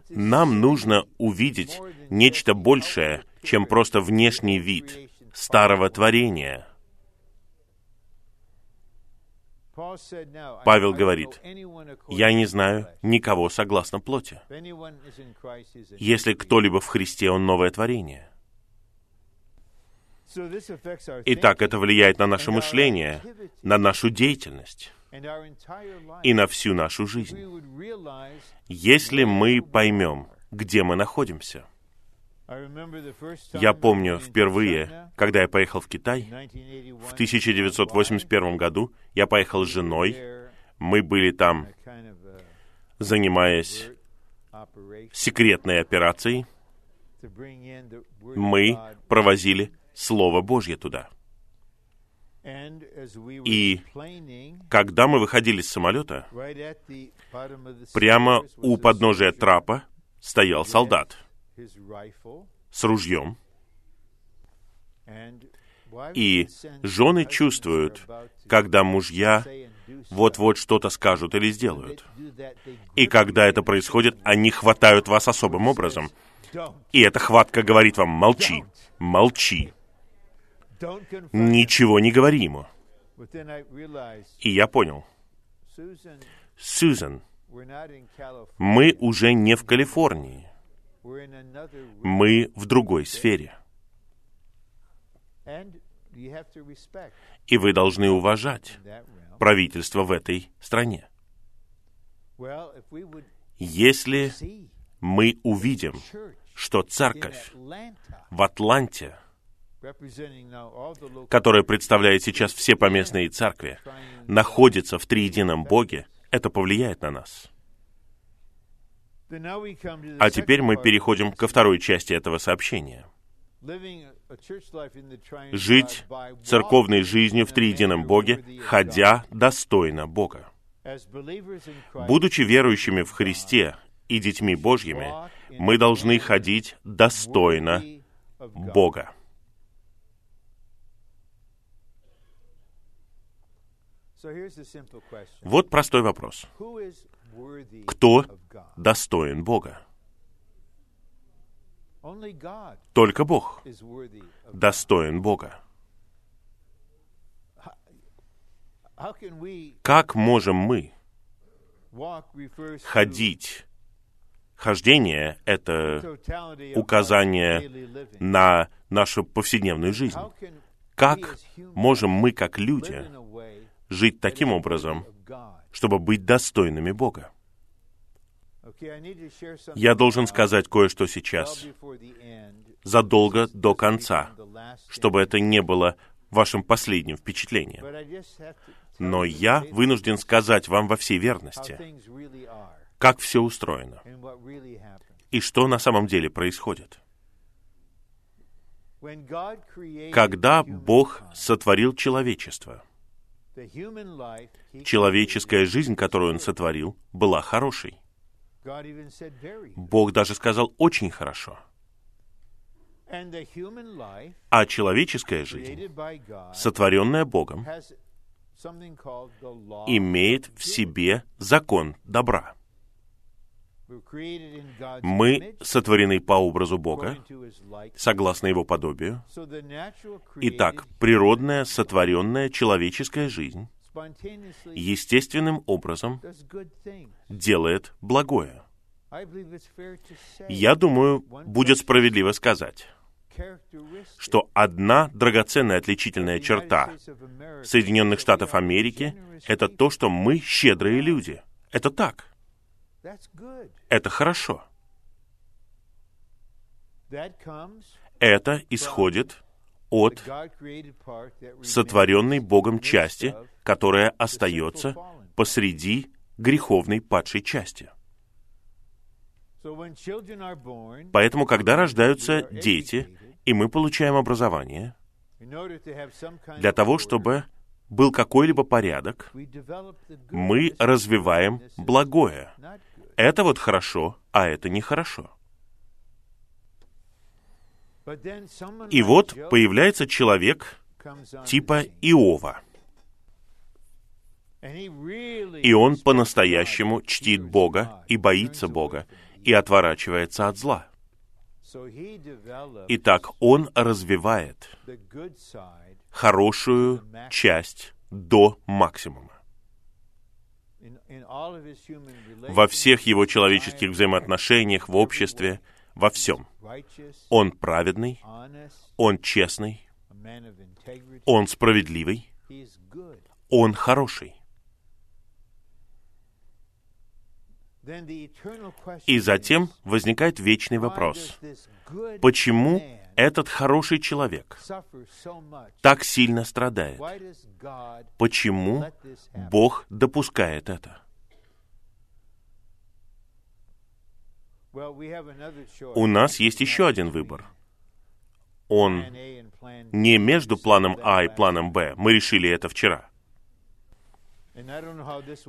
Нам нужно увидеть нечто большее, чем просто внешний вид старого творения. Павел говорит, «Я не знаю никого согласно плоти. Если кто-либо в Христе, он новое творение». Итак, это влияет на наше мышление, на нашу деятельность и на всю нашу жизнь. Если мы поймем, где мы находимся. Я помню впервые, когда я поехал в Китай, в 1981 году, я поехал с женой, мы были там, занимаясь секретной операцией, мы провозили Слово Божье туда. И когда мы выходили с самолета, прямо у подножия трапа стоял солдат с ружьем. И жены чувствуют, когда мужья вот-вот что-то скажут или сделают. И когда это происходит, они хватают вас особым образом. И эта хватка говорит вам «молчи, молчи». Ничего не говори ему. И я понял. Сьюзен, мы уже не в Калифорнии. Мы в другой сфере. И вы должны уважать правительство в этой стране. Если мы увидим, что церковь в Атланте — которая представляет сейчас все поместные церкви, находится в триедином Боге, это повлияет на нас. А теперь мы переходим ко второй части этого сообщения. Жить церковной жизнью в триедином Боге, ходя достойно Бога. Будучи верующими в Христе и детьми Божьими, мы должны ходить достойно Бога. Вот простой вопрос. Кто достоин Бога? Только Бог достоин Бога. Как можем мы ходить? Хождение — это указание на нашу повседневную жизнь. Как можем мы, как люди, жить таким образом, чтобы быть достойными Бога. Я должен сказать кое-что сейчас, задолго до конца, чтобы это не было вашим последним впечатлением. Но я вынужден сказать вам во всей верности, как все устроено и что на самом деле происходит. Когда Бог сотворил человечество, человеческая жизнь, которую Он сотворил, была хорошей. Бог даже сказал очень хорошо. А человеческая жизнь, сотворенная Богом, имеет в себе закон добра. Мы сотворены по образу Бога, согласно Его подобию. Итак, природная, сотворенная человеческая жизнь естественным образом делает благое. Я думаю, будет справедливо сказать, что одна драгоценная отличительная черта Соединенных Штатов Америки — это то, что мы щедрые люди. Это так. Это хорошо. Это исходит от сотворенной Богом части, которая остается посреди греховной падшей части. Поэтому, когда рождаются дети, и мы получаем образование, для того, чтобы был какой-либо порядок, мы развиваем благое. Это вот хорошо, а это нехорошо. И вот появляется человек типа Иова. И он по-настоящему чтит Бога и боится Бога, и отворачивается от зла. Итак, он развивает хорошую часть до максимума. Во всех его человеческих взаимоотношениях, в обществе, во всем. Он праведный, он честный, он справедливый, он хороший. И затем возникает вечный вопрос. Почему этот хороший человек так сильно страдает? Почему Бог допускает это? У нас есть еще один выбор. Он не между планом А и планом Б. Мы решили это вчера.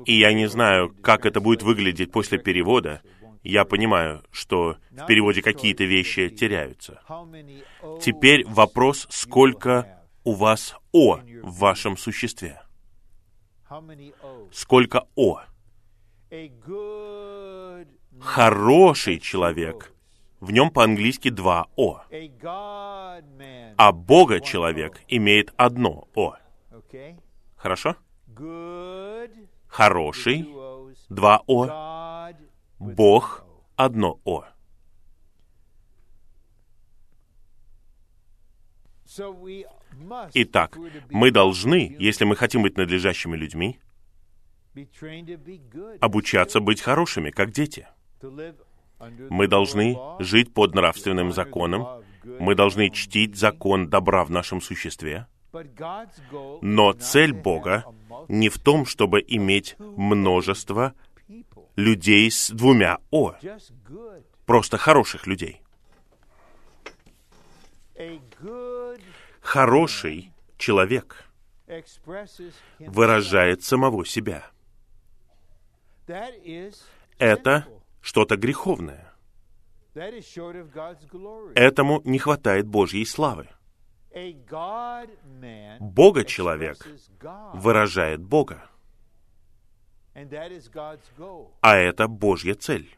И я не знаю, как это будет выглядеть после перевода. Я понимаю, что в переводе какие-то вещи теряются. Теперь вопрос, сколько у вас «о» в вашем существе. Сколько «о». Хороший человек, в нем по-английски два «о». А Бога человек имеет одно «о». Хорошо? хороший, два О, Бог, одно О. Итак, мы должны, если мы хотим быть надлежащими людьми, обучаться быть хорошими, как дети. Мы должны жить под нравственным законом, мы должны чтить закон добра в нашем существе, но цель Бога не в том, чтобы иметь множество людей с двумя «о», просто хороших людей. Хороший человек выражает самого себя. Это что-то греховное. Этому не хватает Божьей славы. Бога человек выражает Бога. А это Божья цель.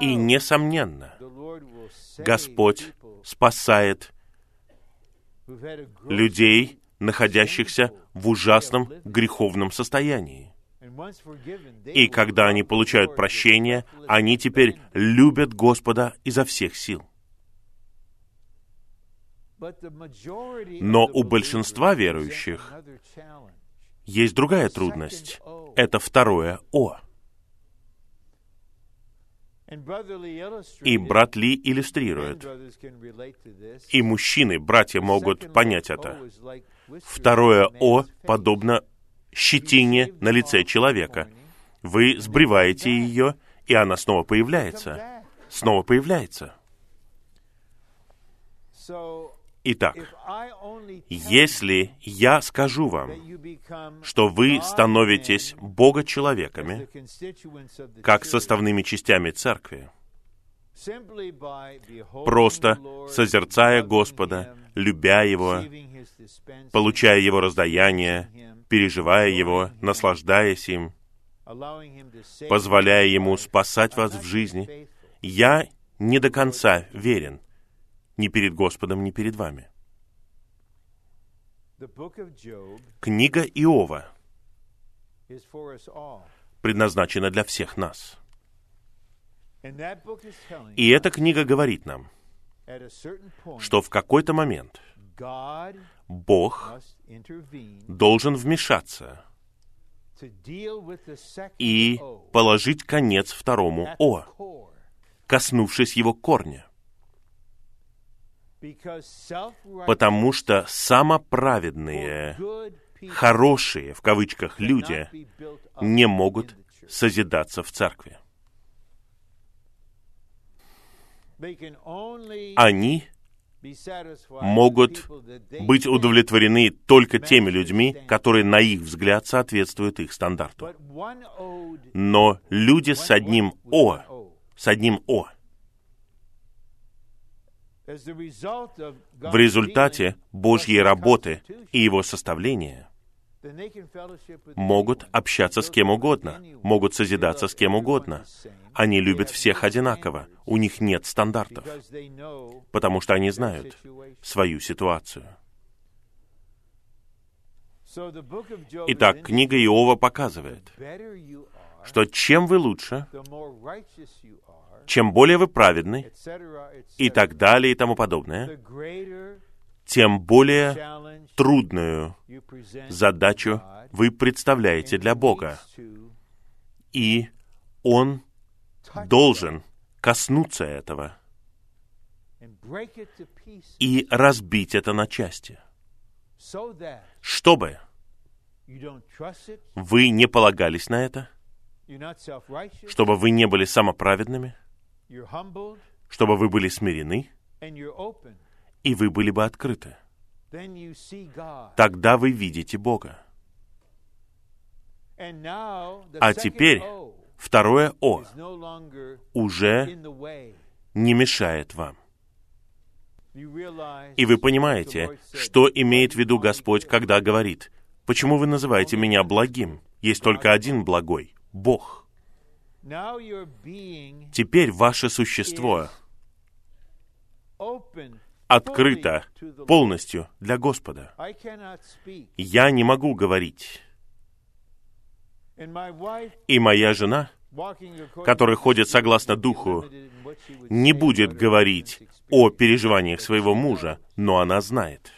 И, несомненно, Господь спасает людей, находящихся в ужасном греховном состоянии. И когда они получают прощение, они теперь любят Господа изо всех сил. Но у большинства верующих есть другая трудность. Это второе «о». И брат Ли иллюстрирует. И мужчины, братья, могут понять это. Второе «о» подобно щетине на лице человека. Вы сбриваете ее, и она снова появляется. Снова появляется. Итак, если я скажу вам, что вы становитесь Бога-человеками, как составными частями церкви, просто созерцая Господа, любя Его, получая Его раздаяние, переживая Его, наслаждаясь им, позволяя Ему спасать вас в жизни, я не до конца верен ни перед Господом, ни перед вами. Книга Иова предназначена для всех нас. И эта книга говорит нам, что в какой-то момент Бог должен вмешаться и положить конец второму «о», коснувшись его корня потому что самоправедные, хорошие, в кавычках, люди не могут созидаться в церкви. Они могут быть удовлетворены только теми людьми, которые, на их взгляд, соответствуют их стандарту. Но люди с одним «о», с одним «о», в результате Божьей работы и его составления могут общаться с кем угодно, могут созидаться с кем угодно. Они любят всех одинаково, у них нет стандартов, потому что они знают свою ситуацию. Итак, книга Иова показывает, что чем вы лучше, чем более вы праведны, и так далее и тому подобное, тем более трудную задачу вы представляете для Бога. И Он должен коснуться этого и разбить это на части, чтобы вы не полагались на это, чтобы вы не были самоправедными, чтобы вы были смирены, и вы были бы открыты. Тогда вы видите Бога. А теперь второе «о» уже не мешает вам. И вы понимаете, что имеет в виду Господь, когда говорит, «Почему вы называете меня благим? Есть только один благой — Бог». Теперь ваше существо открыто полностью для Господа. Я не могу говорить. И моя жена, которая ходит согласно Духу, не будет говорить о переживаниях своего мужа, но она знает.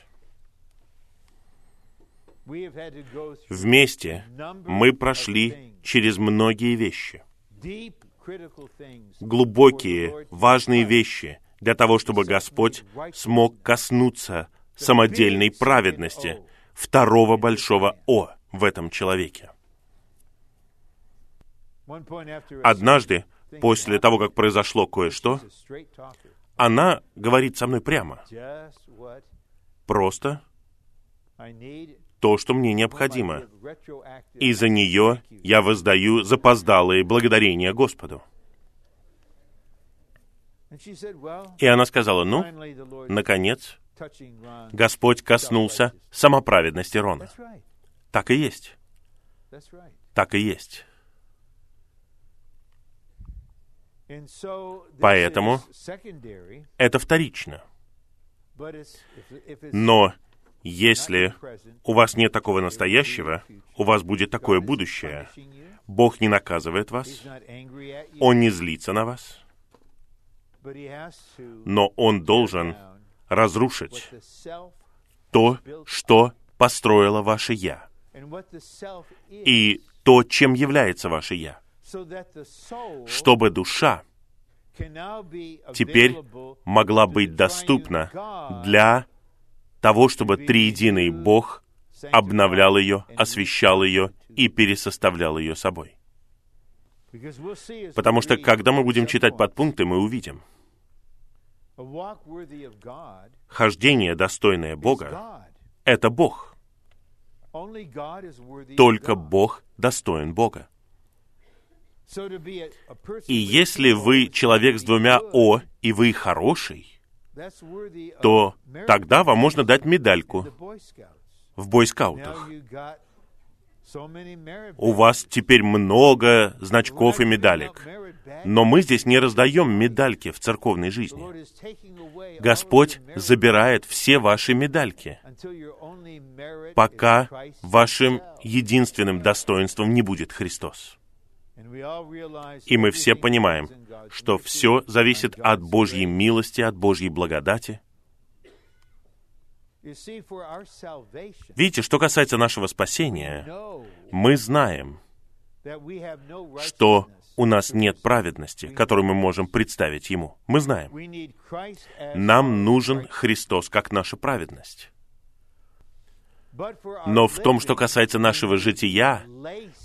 Вместе мы прошли через многие вещи — глубокие, важные вещи для того, чтобы Господь смог коснуться самодельной праведности, второго большого «О» в этом человеке. Однажды, после того, как произошло кое-что, она говорит со мной прямо. Просто то, что мне необходимо. И за нее я воздаю запоздалые благодарения Господу. И она сказала, ну, наконец, Господь коснулся самоправедности Рона. Так и есть. Так и есть. Поэтому это вторично. Но если у вас нет такого настоящего, у вас будет такое будущее. Бог не наказывает вас, Он не злится на вас, но Он должен разрушить то, что построило ваше «я», и то, чем является ваше «я», чтобы душа теперь могла быть доступна для того, чтобы триединый Бог обновлял ее, освещал ее и пересоставлял ее собой. Потому что, когда мы будем читать подпункты, мы увидим, хождение, достойное Бога, — это Бог. Только Бог достоин Бога. И если вы человек с двумя «о», и вы хороший, то тогда вам можно дать медальку в бойскаутах. У вас теперь много значков и медалек. Но мы здесь не раздаем медальки в церковной жизни. Господь забирает все ваши медальки, пока вашим единственным достоинством не будет Христос. И мы все понимаем, что все зависит от Божьей милости, от Божьей благодати. Видите, что касается нашего спасения, мы знаем, что у нас нет праведности, которую мы можем представить Ему. Мы знаем. Нам нужен Христос как наша праведность. Но в том, что касается нашего жития,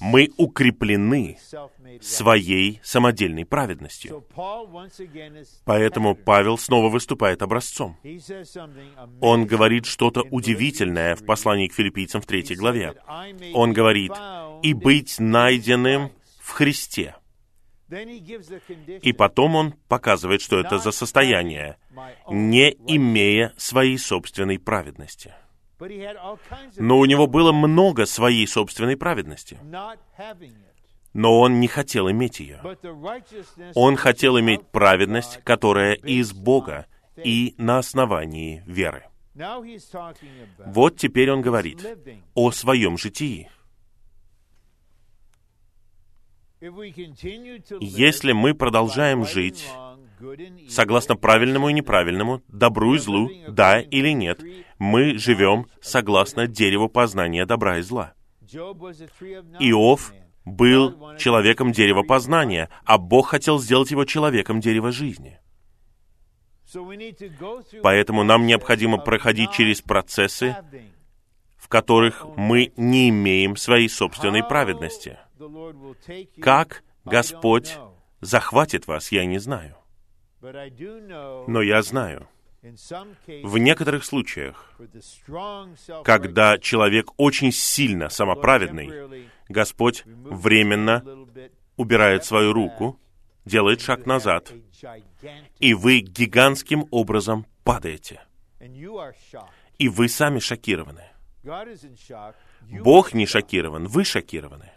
мы укреплены своей самодельной праведностью. Поэтому Павел снова выступает образцом. Он говорит что-то удивительное в послании к филиппийцам в третьей главе. Он говорит, «И быть найденным в Христе». И потом он показывает, что это за состояние, не имея своей собственной праведности – но у него было много своей собственной праведности. Но он не хотел иметь ее. Он хотел иметь праведность, которая из Бога и на основании веры. Вот теперь он говорит о своем житии. Если мы продолжаем жить согласно правильному и неправильному, добру и злу, да или нет, мы живем согласно дереву познания добра и зла. Иов был человеком дерева познания, а Бог хотел сделать его человеком дерева жизни. Поэтому нам необходимо проходить через процессы, в которых мы не имеем своей собственной праведности. Как Господь захватит вас, я не знаю. Но я знаю, в некоторых случаях, когда человек очень сильно самоправедный, Господь временно убирает свою руку, делает шаг назад, и вы гигантским образом падаете. И вы сами шокированы. Бог не шокирован, вы шокированы.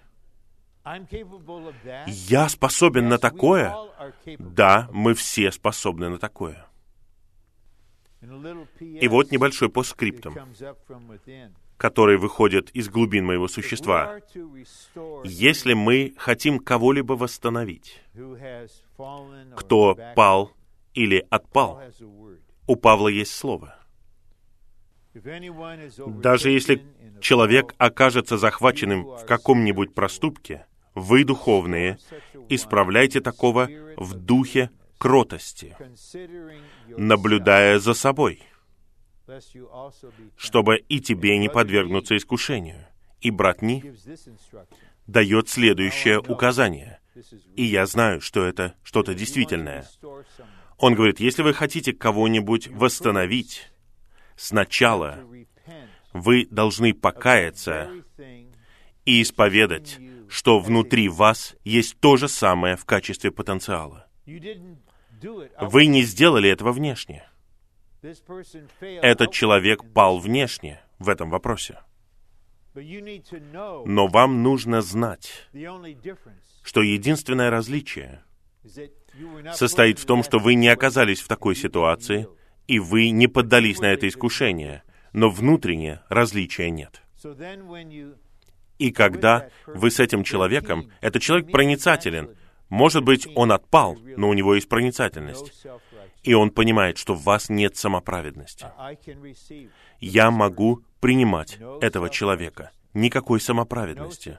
Я способен на такое? Да, мы все способны на такое. И вот небольшой постскриптум, который выходит из глубин моего существа. Если мы хотим кого-либо восстановить, кто пал или отпал, у Павла есть слово. Даже если человек окажется захваченным в каком-нибудь проступке, вы, духовные, исправляйте такого в духе кротости, наблюдая за собой, чтобы и тебе не подвергнуться искушению. И брат Ни дает следующее указание. И я знаю, что это что-то действительное. Он говорит, если вы хотите кого-нибудь восстановить, сначала вы должны покаяться и исповедать что внутри вас есть то же самое в качестве потенциала. Вы не сделали этого внешне. Этот человек пал внешне в этом вопросе. Но вам нужно знать, что единственное различие состоит в том, что вы не оказались в такой ситуации, и вы не поддались на это искушение, но внутренне различия нет. И когда вы с этим человеком, этот человек проницателен, может быть, он отпал, но у него есть проницательность. И он понимает, что в вас нет самоправедности. Я могу принимать этого человека. Никакой самоправедности,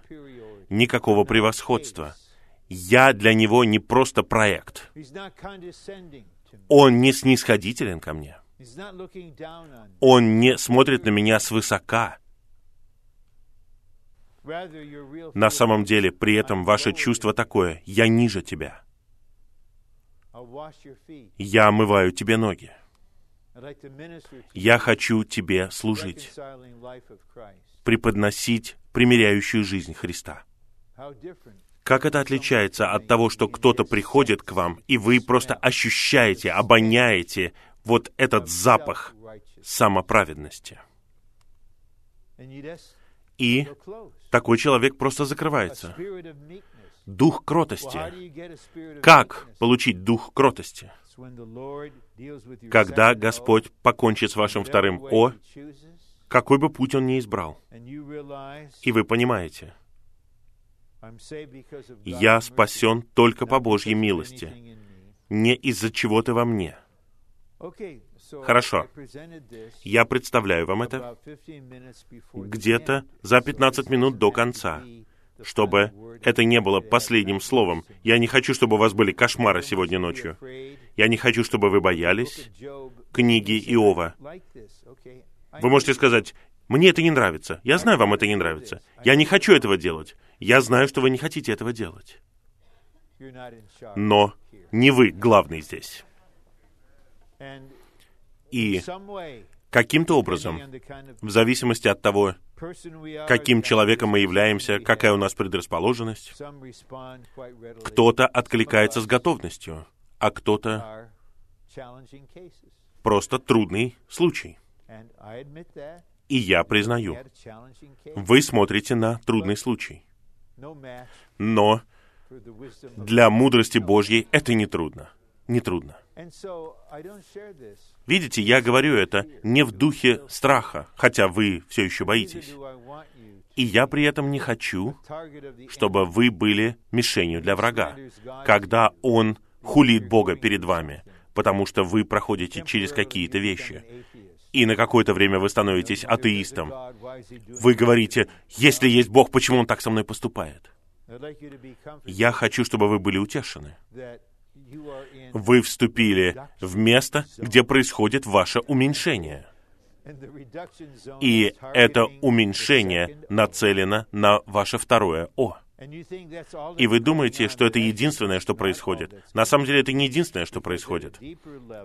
никакого превосходства. Я для него не просто проект. Он не снисходителен ко мне. Он не смотрит на меня свысока. На самом деле, при этом ваше чувство такое, я ниже тебя. Я омываю тебе ноги. Я хочу тебе служить, преподносить примиряющую жизнь Христа. Как это отличается от того, что кто-то приходит к вам, и вы просто ощущаете, обоняете вот этот запах самоправедности? И такой человек просто закрывается. Дух кротости. Как получить дух кротости? Когда Господь покончит с вашим вторым «о», какой бы путь Он ни избрал, и вы понимаете, я спасен только по Божьей милости, не из-за чего-то во мне. Хорошо. Я представляю вам это где-то за 15 минут до конца, чтобы это не было последним словом. Я не хочу, чтобы у вас были кошмары сегодня ночью. Я не хочу, чтобы вы боялись книги Иова. Вы можете сказать, мне это не нравится. Я знаю, вам это не нравится. Я не хочу этого делать. Я знаю, что вы не хотите этого делать. Но не вы главный здесь. И каким-то образом, в зависимости от того, каким человеком мы являемся, какая у нас предрасположенность, кто-то откликается с готовностью, а кто-то просто трудный случай. И я признаю, вы смотрите на трудный случай. Но для мудрости Божьей это не трудно. Не трудно. Видите, я говорю это не в духе страха, хотя вы все еще боитесь. И я при этом не хочу, чтобы вы были мишенью для врага, когда он хулит Бога перед вами, потому что вы проходите через какие-то вещи. И на какое-то время вы становитесь атеистом. Вы говорите, если есть Бог, почему Он так со мной поступает? Я хочу, чтобы вы были утешены вы вступили в место, где происходит ваше уменьшение. И это уменьшение нацелено на ваше второе «О». И вы думаете, что это единственное, что происходит. На самом деле это не единственное, что происходит.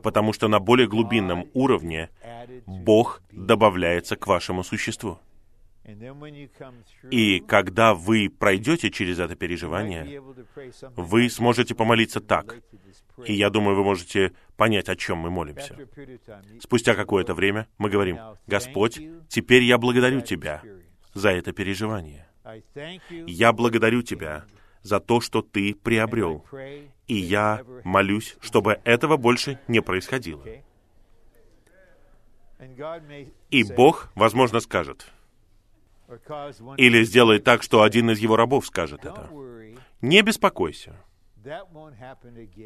Потому что на более глубинном уровне Бог добавляется к вашему существу. И когда вы пройдете через это переживание, вы сможете помолиться так. И я думаю, вы можете понять, о чем мы молимся. Спустя какое-то время мы говорим, «Господь, теперь я благодарю Тебя за это переживание. Я благодарю Тебя за то, что Ты приобрел. И я молюсь, чтобы этого больше не происходило». И Бог, возможно, скажет, или сделает так, что один из его рабов скажет это. Не беспокойся.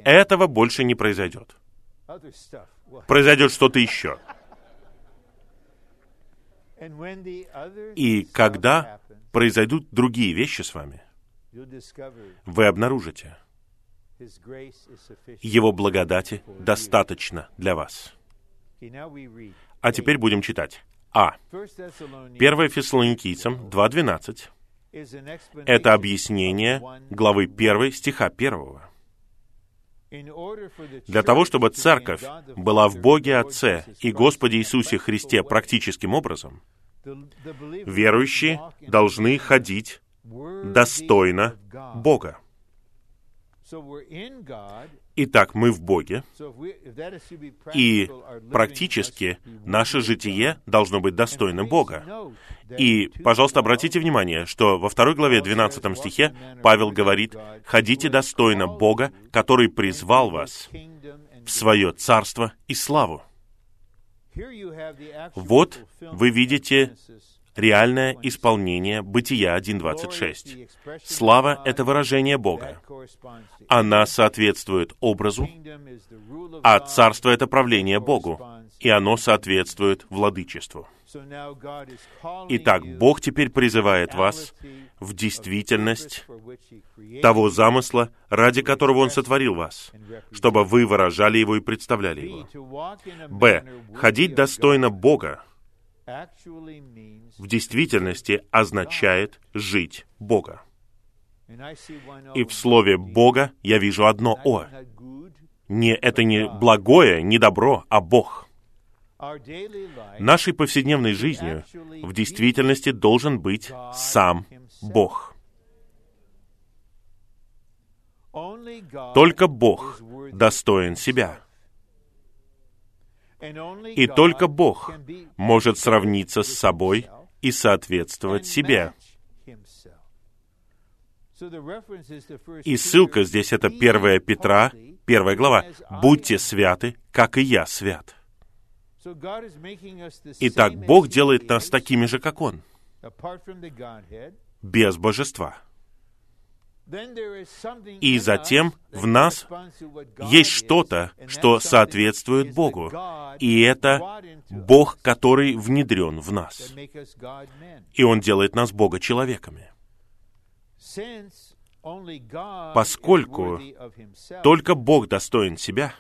Этого больше не произойдет. Произойдет что-то еще. И когда произойдут другие вещи с вами, вы обнаружите, Его благодати достаточно для вас. А теперь будем читать. А. 1 Фессалоникийцам 2.12 — это объяснение главы 1 стиха 1. Для того, чтобы церковь была в Боге Отце и Господе Иисусе Христе практическим образом, верующие должны ходить достойно Бога. Итак, мы в Боге, и практически наше житие должно быть достойным Бога. И, пожалуйста, обратите внимание, что во второй главе 12 стихе Павел говорит, «Ходите достойно Бога, который призвал вас в свое царство и славу». Вот вы видите реальное исполнение Бытия 1.26. Слава — это выражение Бога. Она соответствует образу, а царство — это правление Богу, и оно соответствует владычеству. Итак, Бог теперь призывает вас в действительность того замысла, ради которого Он сотворил вас, чтобы вы выражали его и представляли его. Б. Ходить достойно Бога в действительности означает жить Бога. И в слове Бога я вижу одно «о». Не, это не благое, не добро, а Бог. Нашей повседневной жизнью в действительности должен быть сам Бог. Только Бог достоин себя. И только Бог может сравниться с собой и соответствовать себе. И ссылка здесь это 1 Петра, 1 глава. «Будьте святы, как и я свят». Итак, Бог делает нас такими же, как Он, без божества. И затем в нас есть что-то, что соответствует Богу. И это Бог, который внедрен в нас. И Он делает нас Бога человеками. Поскольку только Бог достоин себя,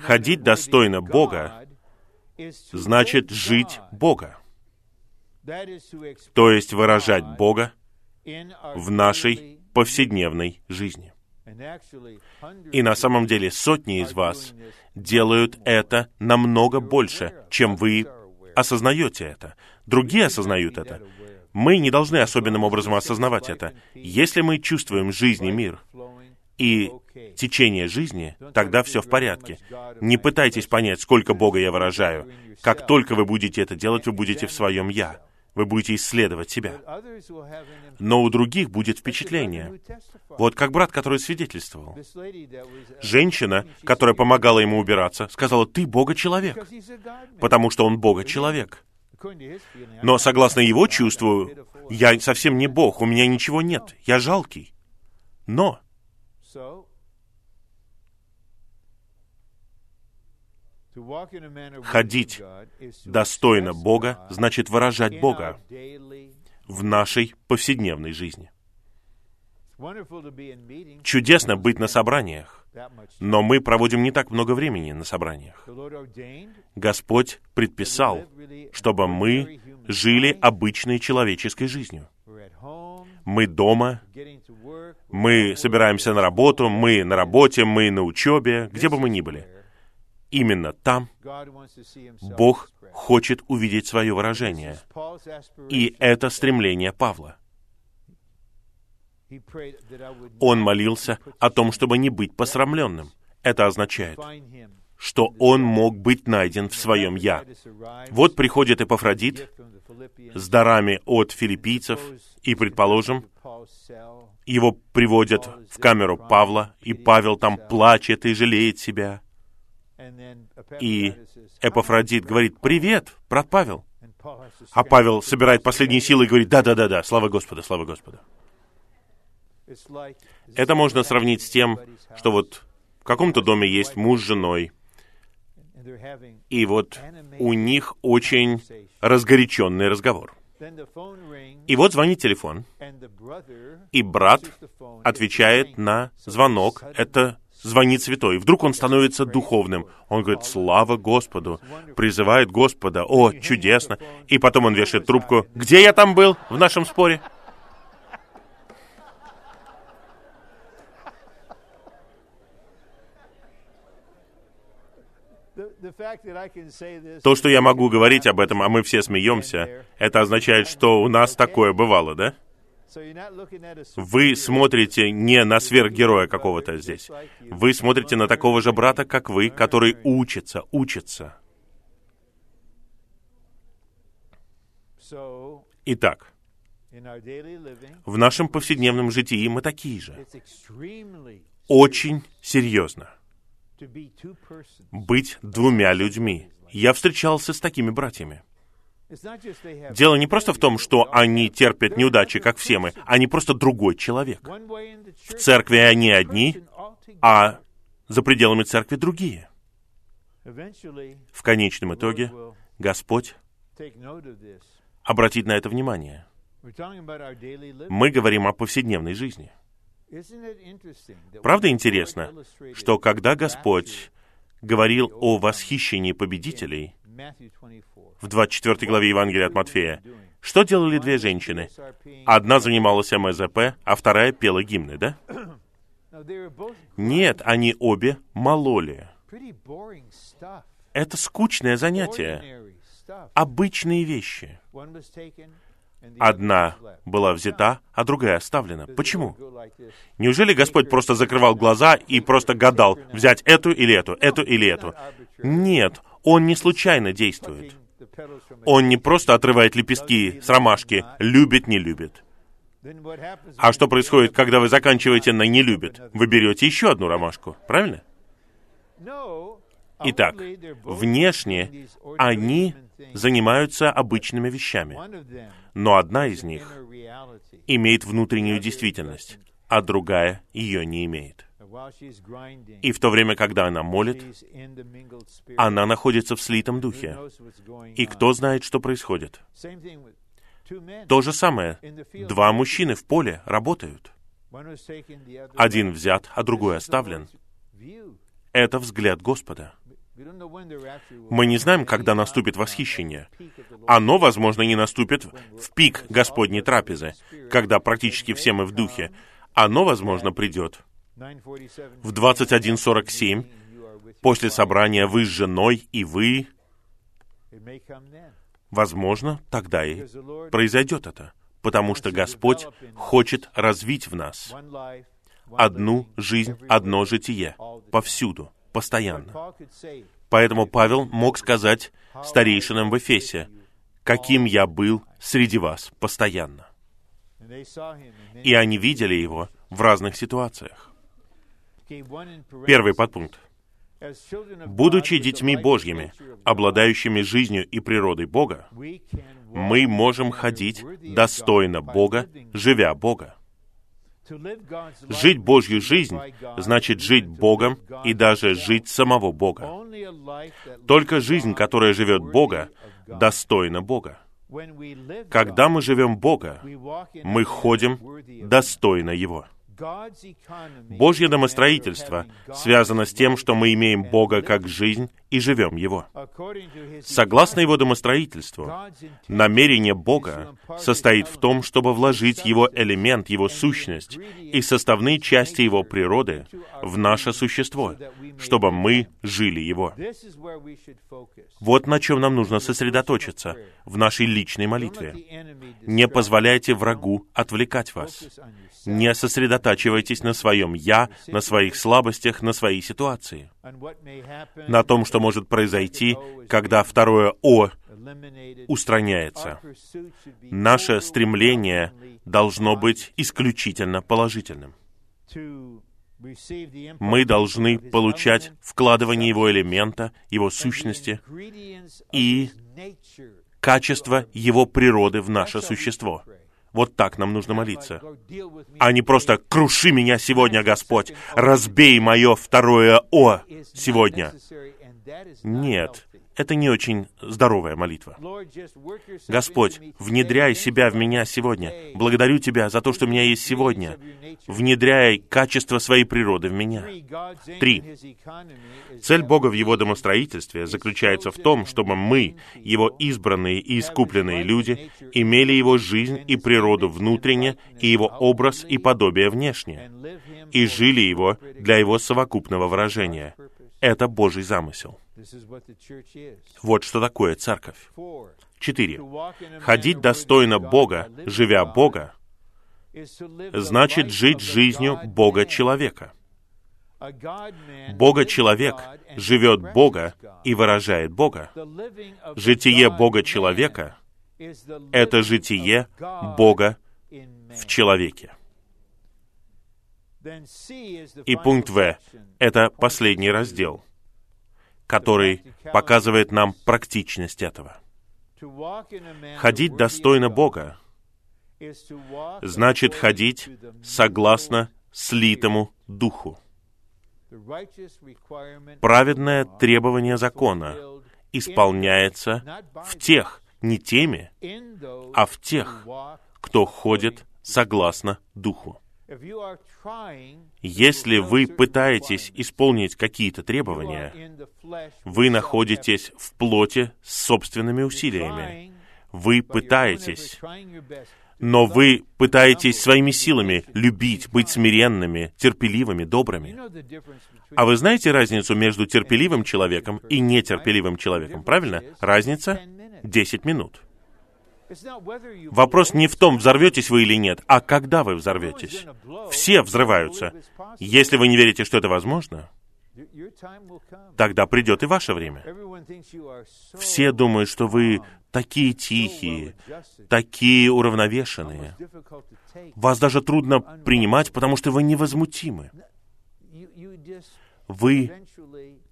ходить достойно Бога значит жить Бога, то есть выражать Бога в нашей повседневной жизни. И на самом деле сотни из вас делают это намного больше, чем вы осознаете это. Другие осознают это. Мы не должны особенным образом осознавать это. Если мы чувствуем жизнь и мир, и течение жизни, тогда все в порядке. Не пытайтесь понять, сколько Бога я выражаю. Как только вы будете это делать, вы будете в своем «я». Вы будете исследовать себя. Но у других будет впечатление. Вот как брат, который свидетельствовал. Женщина, которая помогала ему убираться, сказала, «Ты Бога-человек», потому что он Бога-человек. Но согласно его чувству, я совсем не Бог, у меня ничего нет, я жалкий. Но Ходить достойно Бога значит выражать Бога в нашей повседневной жизни. Чудесно быть на собраниях, но мы проводим не так много времени на собраниях. Господь предписал, чтобы мы жили обычной человеческой жизнью. Мы дома, мы собираемся на работу, мы на работе, мы на учебе, где бы мы ни были именно там Бог хочет увидеть свое выражение. И это стремление Павла. Он молился о том, чтобы не быть посрамленным. Это означает, что он мог быть найден в своем «я». Вот приходит Эпофродит с дарами от филиппийцев, и, предположим, его приводят в камеру Павла, и Павел там плачет и жалеет себя. И Эпофродит говорит, «Привет, брат Павел». А Павел собирает последние силы и говорит, «Да-да-да-да, слава Господу, слава Господу». Это можно сравнить с тем, что вот в каком-то доме есть муж с женой, и вот у них очень разгоряченный разговор. И вот звонит телефон, и брат отвечает на звонок. Это звонит святой. Вдруг он становится духовным. Он говорит, слава Господу, призывает Господа. О, чудесно. И потом он вешает трубку. Где я там был в нашем споре? То, что я могу говорить об этом, а мы все смеемся, это означает, что у нас такое бывало, да? Вы смотрите не на сверхгероя какого-то здесь. Вы смотрите на такого же брата, как вы, который учится, учится. Итак, в нашем повседневном житии мы такие же. Очень серьезно. Быть двумя людьми. Я встречался с такими братьями. Дело не просто в том, что они терпят неудачи, как все мы. Они просто другой человек. В церкви они одни, а за пределами церкви другие. В конечном итоге Господь обратит на это внимание. Мы говорим о повседневной жизни. Правда интересно, что когда Господь говорил о восхищении победителей в 24 главе Евангелия от Матфея, что делали две женщины? Одна занималась МЗП, а вторая пела гимны, да? Нет, они обе мололи. Это скучное занятие. Обычные вещи. Одна была взята, а другая оставлена. Почему? Неужели Господь просто закрывал глаза и просто гадал, взять эту или эту, эту или эту? Нет, Он не случайно действует. Он не просто отрывает лепестки с ромашки, любит, не любит. А что происходит, когда вы заканчиваете на «не любит»? Вы берете еще одну ромашку, правильно? Итак, внешне они занимаются обычными вещами, но одна из них имеет внутреннюю действительность, а другая ее не имеет. И в то время, когда она молит, она находится в слитом духе. И кто знает, что происходит? То же самое. Два мужчины в поле работают. Один взят, а другой оставлен. Это взгляд Господа. Мы не знаем, когда наступит восхищение. Оно, возможно, не наступит в пик Господней трапезы, когда практически все мы в духе. Оно, возможно, придет в 21.47 после собрания вы с женой и вы. Возможно, тогда и произойдет это, потому что Господь хочет развить в нас одну жизнь, одно житие, повсюду, постоянно. Поэтому Павел мог сказать старейшинам в Эфесе, «Каким я был среди вас постоянно». И они видели его в разных ситуациях. Первый подпункт. Будучи детьми Божьими, обладающими жизнью и природой Бога, мы можем ходить достойно Бога, живя Бога. Жить Божью жизнь значит жить Богом и даже жить самого Бога. Только жизнь, которая живет Бога, достойна Бога. Когда мы живем Бога, мы ходим достойно Его. Божье домостроительство связано с тем, что мы имеем Бога как жизнь и живем Его. Согласно Его домостроительству, намерение Бога состоит в том, чтобы вложить Его элемент, Его сущность и составные части Его природы в наше существо, чтобы мы жили Его. Вот на чем нам нужно сосредоточиться в нашей личной молитве. Не позволяйте врагу отвлекать вас. Не сосредотачивайтесь на своем «я», на своих слабостях, на своей ситуации. На том, что может произойти, когда второе «о» устраняется. Наше стремление должно быть исключительно положительным. Мы должны получать вкладывание его элемента, его сущности и качество его природы в наше существо. Вот так нам нужно молиться. А не просто «круши меня сегодня, Господь, разбей мое второе «о» сегодня». Нет, это не очень здоровая молитва. Господь, внедряй себя в меня сегодня. Благодарю Тебя за то, что у меня есть сегодня. Внедряй качество своей природы в меня. Три. Цель Бога в Его домостроительстве заключается в том, чтобы мы, Его избранные и искупленные люди, имели Его жизнь и природу внутренне, и Его образ и подобие внешне, и жили Его для Его совокупного выражения. Это Божий замысел. Вот что такое церковь. Четыре. Ходить достойно Бога, живя Бога, значит жить жизнью Бога-человека. Бога-человек живет Бога и выражает Бога. Житие Бога-человека — это житие Бога в человеке. И пункт В — это последний раздел, который показывает нам практичность этого. Ходить достойно Бога значит ходить согласно слитому Духу. Праведное требование закона исполняется в тех, не теми, а в тех, кто ходит согласно Духу. Если вы пытаетесь исполнить какие-то требования, вы находитесь в плоти с собственными усилиями. Вы пытаетесь, но вы пытаетесь своими силами любить, быть смиренными, терпеливыми, добрыми. А вы знаете разницу между терпеливым человеком и нетерпеливым человеком, правильно? Разница — 10 минут. Вопрос не в том, взорветесь вы или нет, а когда вы взорветесь. Все взрываются. Если вы не верите, что это возможно, тогда придет и ваше время. Все думают, что вы такие тихие, такие уравновешенные. Вас даже трудно принимать, потому что вы невозмутимы. Вы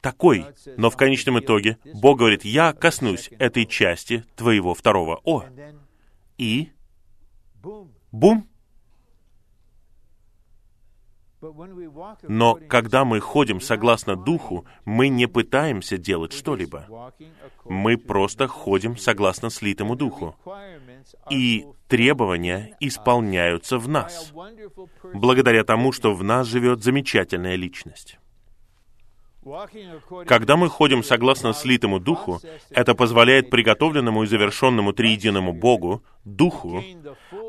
такой, но в конечном итоге Бог говорит, я коснусь этой части твоего второго «о». И бум! Но когда мы ходим согласно Духу, мы не пытаемся делать что-либо. Мы просто ходим согласно слитому Духу. И требования исполняются в нас, благодаря тому, что в нас живет замечательная личность. Когда мы ходим согласно слитому Духу, это позволяет приготовленному и завершенному триединому Богу, Духу,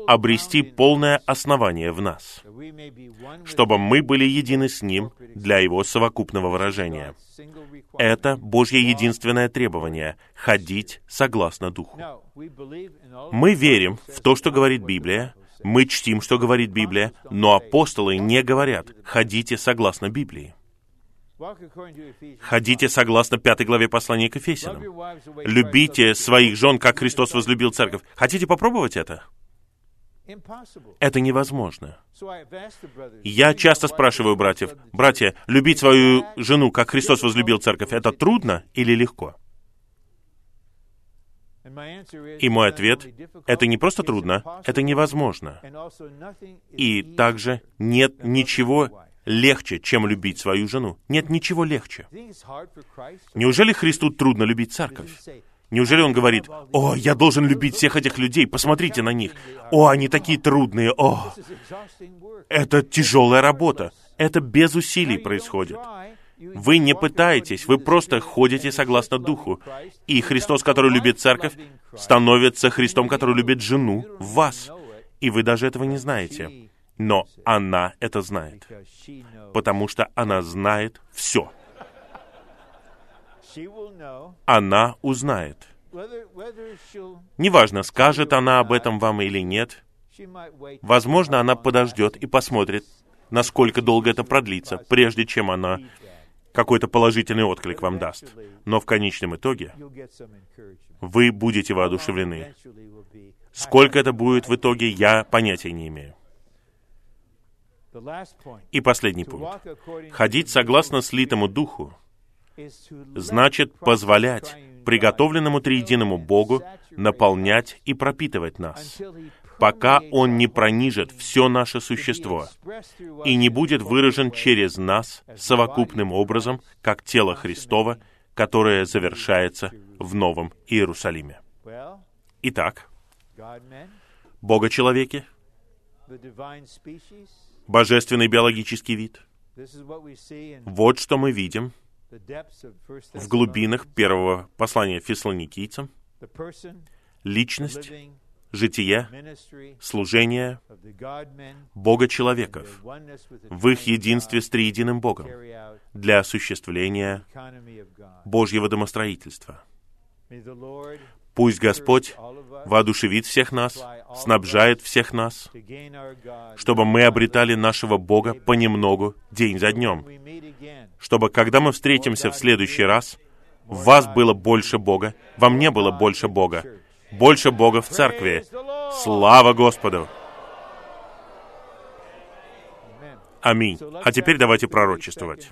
обрести полное основание в нас, чтобы мы были едины с Ним для Его совокупного выражения. Это Божье единственное требование — ходить согласно Духу. Мы верим в то, что говорит Библия, мы чтим, что говорит Библия, но апостолы не говорят «ходите согласно Библии». Ходите согласно пятой главе послания к Ефесянам. Любите своих жен, как Христос возлюбил церковь. Хотите попробовать это? Это невозможно. Я часто спрашиваю братьев, братья, любить свою жену, как Христос возлюбил церковь, это трудно или легко? И мой ответ — это не просто трудно, это невозможно. И также нет ничего легче, чем любить свою жену. Нет ничего легче. Неужели Христу трудно любить церковь? Неужели он говорит, «О, я должен любить всех этих людей, посмотрите на них! О, они такие трудные! О!» Это тяжелая работа. Это без усилий происходит. Вы не пытаетесь, вы просто ходите согласно Духу. И Христос, который любит церковь, становится Христом, который любит жену вас. И вы даже этого не знаете. Но она это знает, потому что она знает все. Она узнает. Неважно, скажет она об этом вам или нет. Возможно, она подождет и посмотрит, насколько долго это продлится, прежде чем она какой-то положительный отклик вам даст. Но в конечном итоге вы будете воодушевлены. Сколько это будет в итоге, я понятия не имею. И последний пункт. Ходить согласно слитому духу значит позволять приготовленному триединому Богу наполнять и пропитывать нас, пока Он не пронижит все наше существо и не будет выражен через нас совокупным образом, как тело Христова, которое завершается в Новом Иерусалиме. Итак, Бога-человеки, божественный биологический вид. Вот что мы видим в глубинах первого послания фессалоникийцам. Личность, житие, служение Бога-человеков в их единстве с триединым Богом для осуществления Божьего домостроительства. Пусть Господь воодушевит всех нас, снабжает всех нас, чтобы мы обретали нашего Бога понемногу, день за днем, чтобы, когда мы встретимся в следующий раз, в вас было больше Бога, во мне было больше Бога, больше Бога в церкви. Слава Господу! Аминь. А теперь давайте пророчествовать.